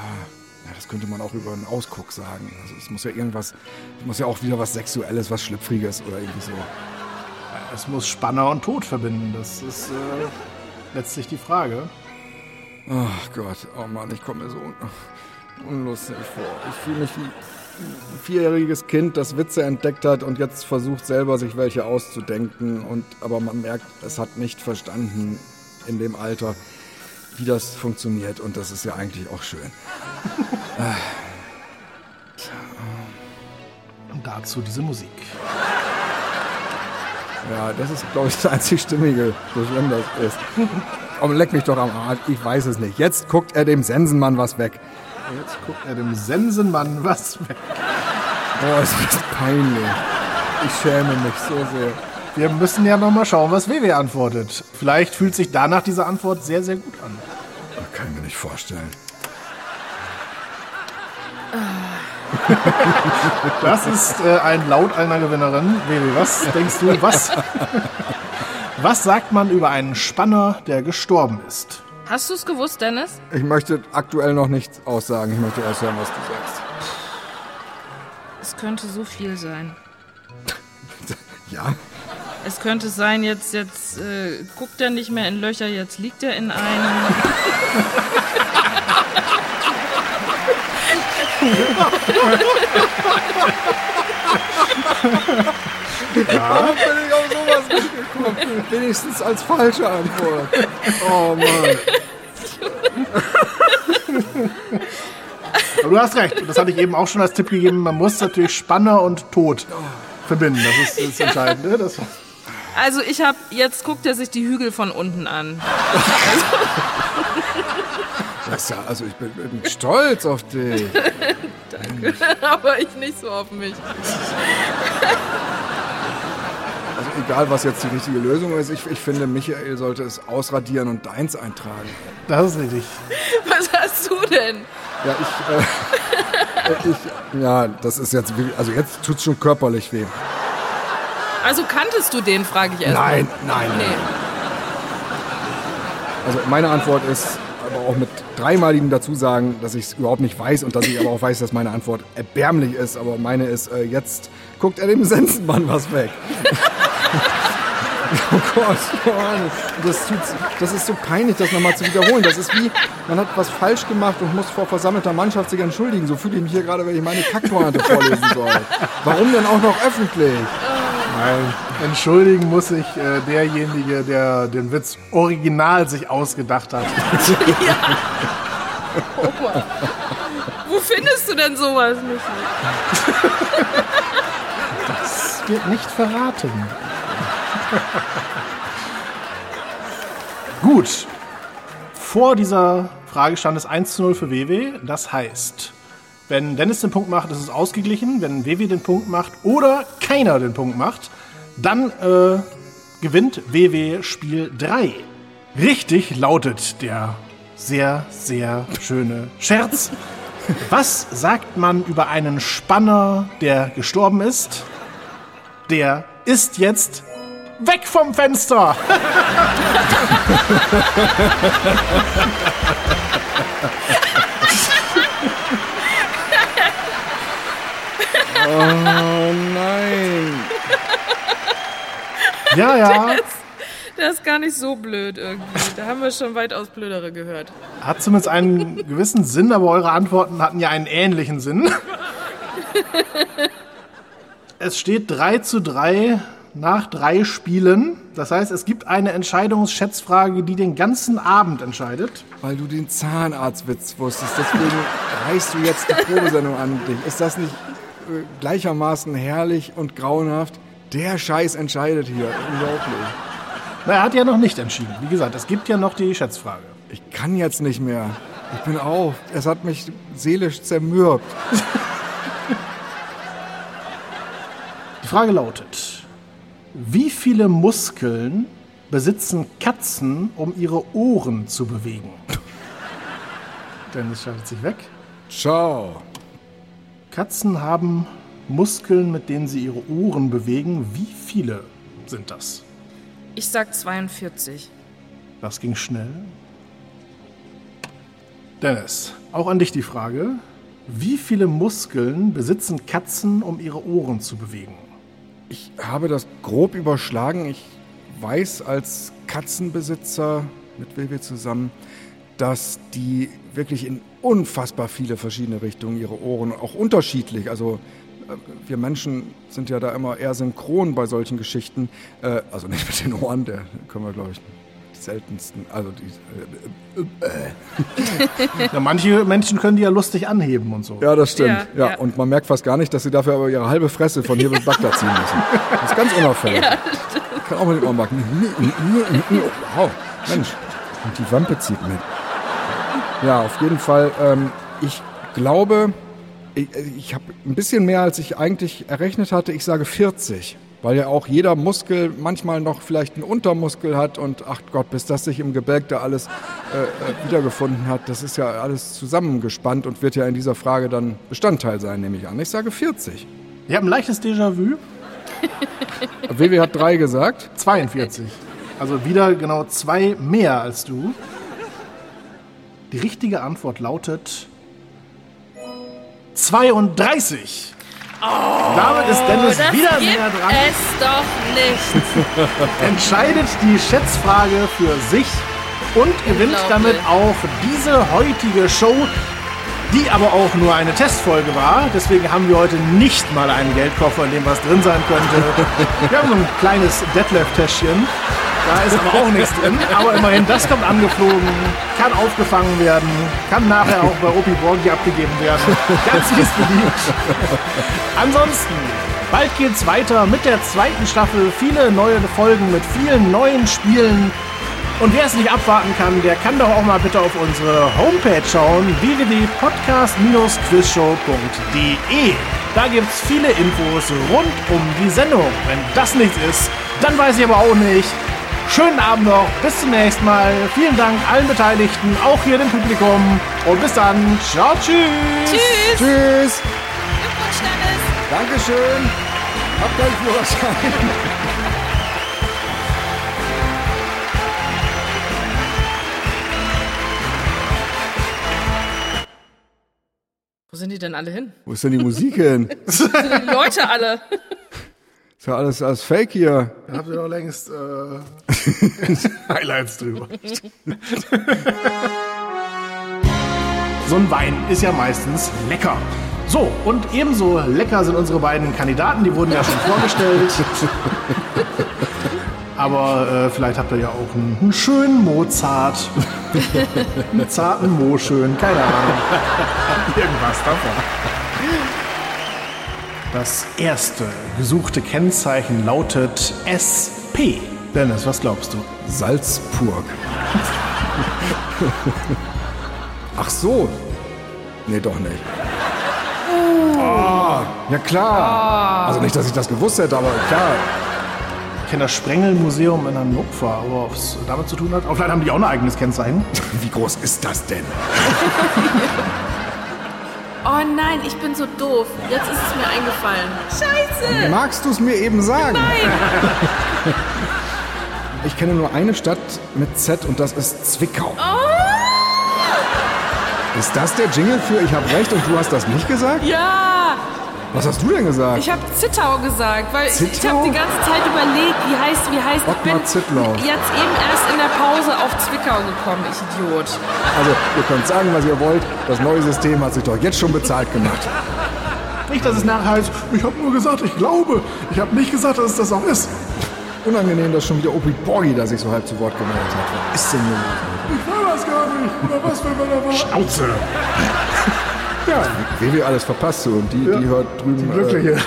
ja, das könnte man auch über einen Ausguck sagen. Also es muss ja irgendwas, es muss ja auch wieder was Sexuelles, was Schlüpfriges oder irgendwie so. Es muss Spanner und Tod verbinden. Das ist äh, letztlich die Frage. Ach Gott, oh Mann, ich komme mir so un unlustig vor. Ich fühle mich wie ein vierjähriges Kind, das Witze entdeckt hat und jetzt versucht selber sich welche auszudenken. Und, aber man merkt, es hat nicht verstanden in dem Alter, wie das funktioniert. Und das ist ja eigentlich auch schön. Und dazu diese Musik. Ja, das ist, glaube ich, das einzig Stimmige, so schlimm das ist. Aber leck mich doch am Arsch, ich weiß es nicht. Jetzt guckt er dem Sensenmann was weg. Jetzt guckt er dem Sensenmann was weg. Boah, es ist peinlich. Ich schäme mich so sehr. Wir müssen ja noch mal schauen, was WW antwortet. Vielleicht fühlt sich danach diese Antwort sehr, sehr gut an. Kann ich mir nicht vorstellen. Das ist äh, ein Laut einer Gewinnerin. WW, was denkst du, was, was sagt man über einen Spanner, der gestorben ist? Hast du es gewusst, Dennis? Ich möchte aktuell noch nichts aussagen. Ich möchte erst hören, was du sagst. Es könnte so viel sein. Ja? Es könnte sein, jetzt, jetzt äh, guckt er nicht mehr in Löcher, jetzt liegt er in einem. Warum bin ich auf sowas nicht gekommen? Wenigstens als falsche Antwort. Oh Mann. Aber du hast recht. Das hatte ich eben auch schon als Tipp gegeben. Man muss natürlich Spanner und Tod verbinden. Das ist das Entscheidende. Das, Also ich hab, jetzt guckt er sich die Hügel von unten an. Das ja, also ich bin, bin stolz auf dich. Aber ich nicht so auf mich. Also egal, was jetzt die richtige Lösung ist, ich, ich finde, Michael sollte es ausradieren und deins eintragen. das ist richtig. Was hast du denn? Ja, ich, äh, ich, ja, das ist jetzt, also jetzt tut's schon körperlich weh. Also kanntest du den, frage ich erst. Nein, nein, Nee. Also meine Antwort ist, aber auch mit dreimaligem Dazusagen, dass ich es überhaupt nicht weiß und dass ich aber auch weiß, dass meine Antwort erbärmlich ist. Aber meine ist, äh, jetzt guckt er dem Sensenmann was weg. oh Gott, Mann. Das, tut, das ist so peinlich, das nochmal zu wiederholen. Das ist wie, man hat was falsch gemacht und muss vor versammelter Mannschaft sich entschuldigen. So fühle ich mich hier gerade, wenn ich meine Kackpointe vorlesen soll. Warum denn auch noch öffentlich? Nein, entschuldigen muss sich äh, derjenige, der den Witz original sich ausgedacht hat. Wo findest du denn sowas nicht? Das wird nicht verraten. Gut. Vor dieser Frage stand es 1 zu 0 für WW. Das heißt, wenn Dennis den Punkt macht, ist es ausgeglichen. Wenn WW den Punkt macht oder keiner den Punkt macht, dann äh, gewinnt WW Spiel 3. Richtig lautet der sehr, sehr schöne Scherz. Was sagt man über einen Spanner, der gestorben ist? Der ist jetzt weg vom Fenster. Oh nein. Ja, ja. Der ist gar nicht so blöd irgendwie. Da haben wir schon weitaus blödere gehört. Hat zumindest einen gewissen Sinn, aber eure Antworten hatten ja einen ähnlichen Sinn. Es steht 3 zu 3 nach drei Spielen. Das heißt, es gibt eine Entscheidungsschätzfrage, die den ganzen Abend entscheidet. Weil du den Zahnarztwitz wusstest. Deswegen reißt du jetzt die Probesendung an dich. Ist das nicht gleichermaßen herrlich und grauenhaft? Der Scheiß entscheidet hier. Unglaublich. Na, er hat ja noch nicht entschieden. Wie gesagt, es gibt ja noch die Schätzfrage. Ich kann jetzt nicht mehr. Ich bin auf. Es hat mich seelisch zermürbt. Die Frage lautet, wie viele Muskeln besitzen Katzen, um ihre Ohren zu bewegen? Dennis schaltet sich weg. Ciao. Katzen haben Muskeln, mit denen sie ihre Ohren bewegen. Wie viele sind das? Ich sag 42. Das ging schnell. Dennis, auch an dich die Frage. Wie viele Muskeln besitzen Katzen, um ihre Ohren zu bewegen? Ich habe das grob überschlagen. Ich weiß als Katzenbesitzer mit Wilwe zusammen, dass die wirklich in unfassbar viele verschiedene Richtungen ihre Ohren, auch unterschiedlich, also äh, wir Menschen sind ja da immer eher synchron bei solchen Geschichten. Äh, also nicht mit den Ohren, der können wir, glaube ich, die seltensten, also die, äh, Ja, manche Menschen können die ja lustig anheben und so. Ja, das stimmt. Ja, Ja, ja. Und man merkt fast gar nicht, dass sie dafür aber ihre halbe Fresse von hier bis Bagdad ziehen müssen. Das ist ganz unauffällig. Kann auch mit den Ohren machen. Wow, Mensch. Und die Wampe zieht mit. Ja, auf jeden Fall. Ähm, ich glaube, ich, ich habe ein bisschen mehr, als ich eigentlich errechnet hatte. Ich sage 40. Weil ja auch jeder Muskel manchmal noch vielleicht einen Untermuskel hat und ach Gott, bis das sich im Gebälk da alles äh, äh, wiedergefunden hat, das ist ja alles zusammengespannt und wird ja in dieser Frage dann Bestandteil sein, nehme ich an. Ich sage 40. Ich habe ein leichtes Déjà-vu. WW hat drei gesagt. 42. Also wieder genau zwei mehr als du. Die richtige Antwort lautet 32. Damit ist Dennis wieder näher dran. es doch nicht. entscheidet die Schätzfrage für sich und gewinnt damit auch diese heutige Show, die aber auch nur eine Testfolge war. Deswegen haben wir heute nicht mal einen Geldkoffer, in dem was drin sein könnte. Wir haben so ein kleines Detlef-Täschchen. Da ist aber auch nichts drin. Aber immerhin, das kommt angeflogen, kann aufgefangen werden, kann nachher auch bei Opi Borgi abgegeben werden. Ganz ist beliebt. Ansonsten, bald geht's weiter mit der zweiten Staffel. Viele neue Folgen mit vielen neuen Spielen. Und wer es nicht abwarten kann, der kann doch auch mal bitte auf unsere Homepage schauen, www.podcast-quizshow.de. Da gibt's viele Infos rund um die Sendung. Wenn das nichts ist, dann weiß ich aber auch nicht, schönen Abend noch. Bis zum nächsten Mal. Vielen Dank allen Beteiligten, auch hier dem Publikum. Und bis dann. Ciao, tschüss. Tschüss. Tschüss. Glückwunsch, Dennis. Dankeschön. Habt gleich Führerschein. Wo sind die denn alle hin? Wo ist denn die Musik hin? Die Leute alle. Ist ja alles, alles Fake hier. Da habt ihr doch längst äh, Highlights drüber. so ein Wein ist ja meistens lecker. So, und ebenso lecker sind unsere beiden Kandidaten, die wurden ja schon vorgestellt. Aber äh, vielleicht habt ihr ja auch einen, einen schönen Mozart. einen zarten Mo-Schön, keine Ahnung. Irgendwas davon. Das erste gesuchte Kennzeichen lautet SP. Dennis, was glaubst du? Salzpurg. Ach so. Nee, doch nicht. Oh, ja klar. Also nicht, dass ich das gewusst hätte, aber klar. Ich kenne das Sprengelmuseum in Hannover, aber ob es damit zu tun hat? Oh, vielleicht haben die auch ein eigenes Kennzeichen. Wie groß ist das denn? Oh nein, ich bin so doof. Jetzt ist es mir eingefallen. Scheiße! Magst du es mir eben sagen? Nein. Ich kenne nur eine Stadt mit Z und das ist Zwickau. Ist das der Jingle für Ich hab recht und du hast das nicht gesagt? Ja! Was hast du denn gesagt? Ich habe Zittau gesagt, weil ich, ich Zittau? habe die ganze Zeit überlegt, wie heißt, wie heißt. Ich Ottmar bin Zittlau. jetzt eben erst in der Pause auf Zwickau gekommen, ich Idiot. Also, ihr könnt sagen, was ihr wollt. Das neue System hat sich doch jetzt schon bezahlt gemacht. Nicht, dass es nachher heißt, ich habe nur gesagt, ich glaube. Ich habe nicht gesagt, dass es das auch ist. Unangenehm, dass schon wieder Opi Borgi da sich so halb zu Wort gemeldet hat. Was ist denn hier los? Ich war das gar nicht. Oder was, wenn man da war? Schnauze. Ja, WW alles verpasst so und die, die hört drüben. die Glückliche. Äh,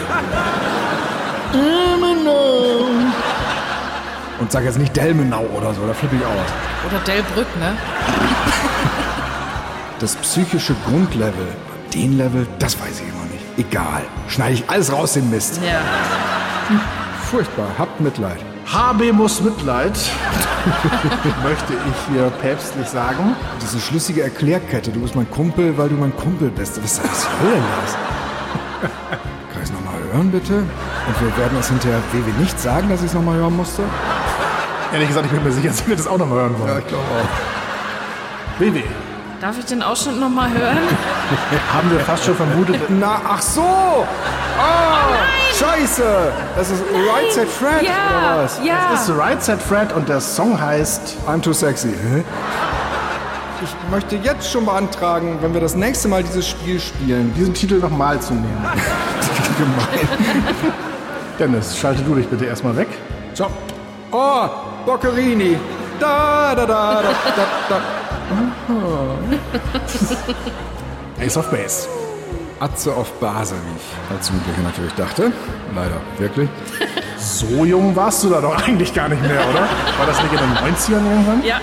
und sag jetzt nicht Delmenau oder so, da flippe ich aus. Oder Delbrück, ne? Das psychische Grundlevel, den Level, das weiß ich immer nicht. Egal. Schneide ich alles raus, den Mist. Ja. Furchtbar. Habt Mitleid. HB muss Mitleid, möchte ich hier päpstlich sagen. Diese schlüssige Erklärkette, du bist mein Kumpel, weil du mein Kumpel bist. Was, soll denn das? Kann ich es nochmal hören, bitte? Und wir werden das hinterher WW nicht sagen, dass ich es nochmal hören musste? Ehrlich gesagt, ich bin mir sicher, dass wir das auch noch mal hören wollen. ich glaube auch. BW, Darf ich den Ausschnitt noch mal hören? haben wir fast schon vermutet. Na, ach so! Oh, Scheiße! Das ist Right Set Fred, Ja, oder was? Das ja. ist The Right Set Fred und der Song heißt I'm too sexy. Hä? Ich möchte jetzt schon beantragen, wenn wir das nächste Mal dieses Spiel spielen. diesen Titel nochmal zu nehmen. Gemein. Dennis, schalte du dich bitte erstmal weg. Ciao. Oh, Boccherini. Da, da, da, da, da, da. Ace of Base. Atze auf Base, wie ich als Jugendlicher natürlich dachte. Leider, wirklich. So jung warst du da doch eigentlich gar nicht mehr, oder? War das nicht in den 90ern irgendwann? Ja.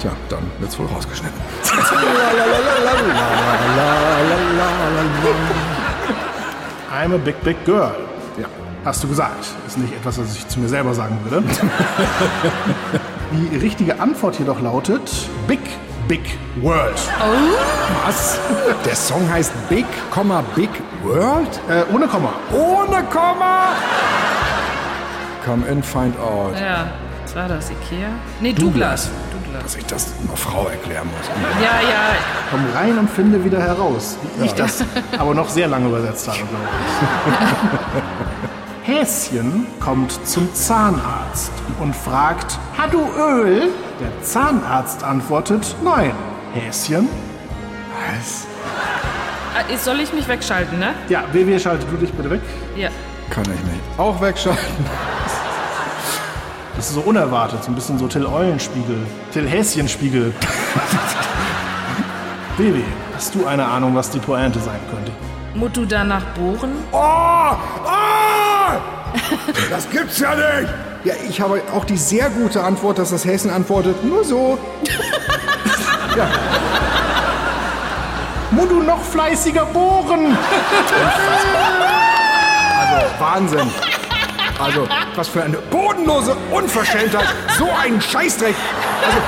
Tja, dann wird's wohl rausgeschnitten. I'm a big, big girl. Ja. Hast du gesagt. Ist nicht etwas, was ich zu mir selber sagen würde. Die richtige Antwort jedoch lautet Big, Big World. Was? Der Song heißt Big, Big World? Äh, ohne Komma. Ohne Komma? Come in, find out. Ja. Was war das? Ikea? Nee, Douglas. Douglas. Dass ich das einer Frau erklären muss. Ja, ja. Komm rein und finde wieder heraus. Wie ich das aber noch sehr lange übersetzt habe, glaube ich. Häschen kommt zum Zahnarzt und fragt, hat du Öl? Der Zahnarzt antwortet, nein. Häschen? Was? Ah, Soll ich mich wegschalten, ne? Ja, WW, schalte du dich bitte weg. Ja. Kann ich nicht. Auch wegschalten. Das ist so unerwartet, so ein bisschen so Till Eulenspiegel, Till Häschenspiegel. WW, hast du eine Ahnung, was die Pointe sein könnte? Musst du danach bohren? Oh! Oh! Das gibt's ja nicht! Ja, ich habe auch die sehr gute Antwort, dass das Hessen antwortet, nur so. Mu du noch fleißiger bohren! Also, Wahnsinn. Also, was für eine bodenlose Unverschämtheit. So ein Scheißdreck. Also,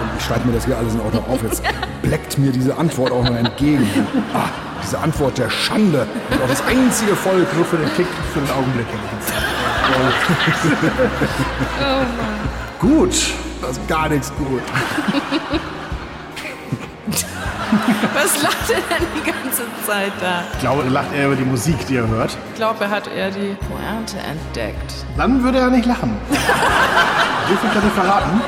und ich schreibe mir das hier alles in Ordnung auf. Jetzt bleckt mir diese Antwort auch noch entgegen. Ah, diese Antwort der Schande. Und auch das einzige Volk. Nur für den Kick, für den Augenblick. Gut. Das ist gar nichts gut. Was lacht er denn die ganze Zeit da? Ich glaube, er lacht eher über die Musik, die er hört. Ich glaube, er hat eher die Pointe entdeckt. Dann würde er nicht lachen. so viel kann ich verraten.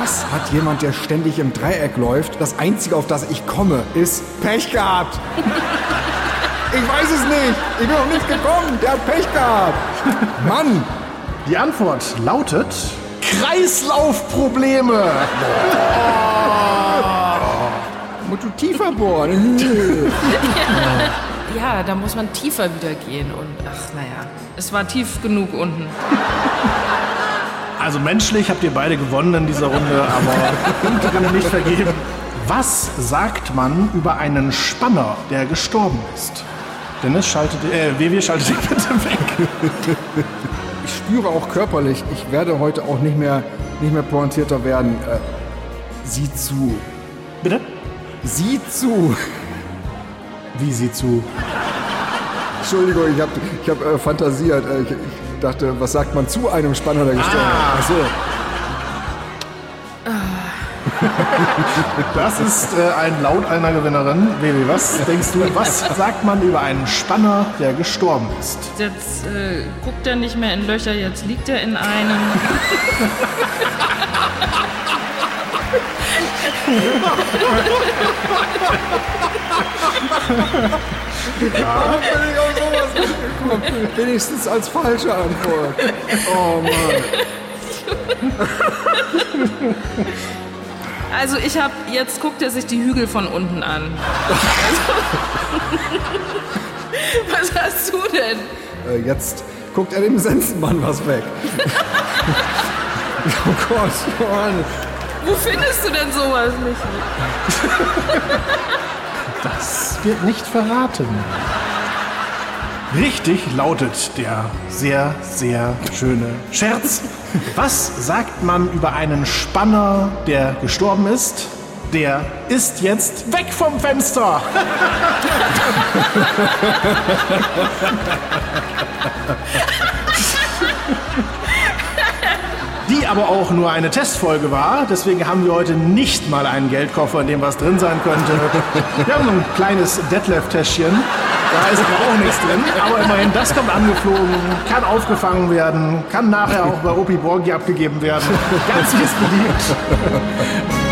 Was hat jemand, der ständig im Dreieck läuft? Das Einzige, auf das ich komme, ist Pech gehabt. Ich weiß es nicht. Ich bin noch nicht gekommen. Der hat Pech gehabt. Mann. Die Antwort lautet Kreislaufprobleme. Musst du tiefer bohren. Ja, da muss man tiefer wieder gehen und ach naja, es war tief genug unten. Also menschlich habt ihr beide gewonnen in dieser Runde, aber Punkte können nicht vergeben. Was sagt man über einen Spanner, der gestorben ist? Dennis, schaltet, äh, WW, schaltet dich bitte weg. Ich spüre auch körperlich, ich werde heute auch nicht mehr, nicht mehr pointierter werden. Äh, sieh zu. Bitte? Sieh zu. Wie sie zu? Entschuldigung, ich habe ich hab, äh, fantasiert. Äh, ich, ich dachte, was sagt man zu einem Spanner, der gestorben ist? Ach so. Das ist äh, ein Laut einer Gewinnerin. WW, was denkst du, was sagt man über einen Spanner, der gestorben ist? Jetzt äh, guckt er nicht mehr in Löcher, jetzt liegt er in einem. Bin ich auf sowas nicht gekommen. Wenigstens als falsche Antwort. Oh Mann. Also ich habe jetzt guckt er sich die Hügel von unten an. Was hast du denn? Äh, jetzt guckt er dem Sensenmann was weg. oh Gott, Mann. Wo findest du denn sowas nicht? Das wird nicht verraten. Richtig lautet der sehr, sehr schöne Scherz. Was sagt man über einen Spanner, der gestorben ist? Der ist jetzt weg vom Fenster. Die aber auch nur eine Testfolge war. Deswegen haben wir heute nicht mal einen Geldkoffer, in dem was drin sein könnte. Wir haben so ein kleines Detlef-Täschchen. Da ist aber auch nichts drin. Aber immerhin, das kommt angeflogen, kann aufgefangen werden, kann nachher auch bei Opi Borgi abgegeben werden. Ganz es beliebt.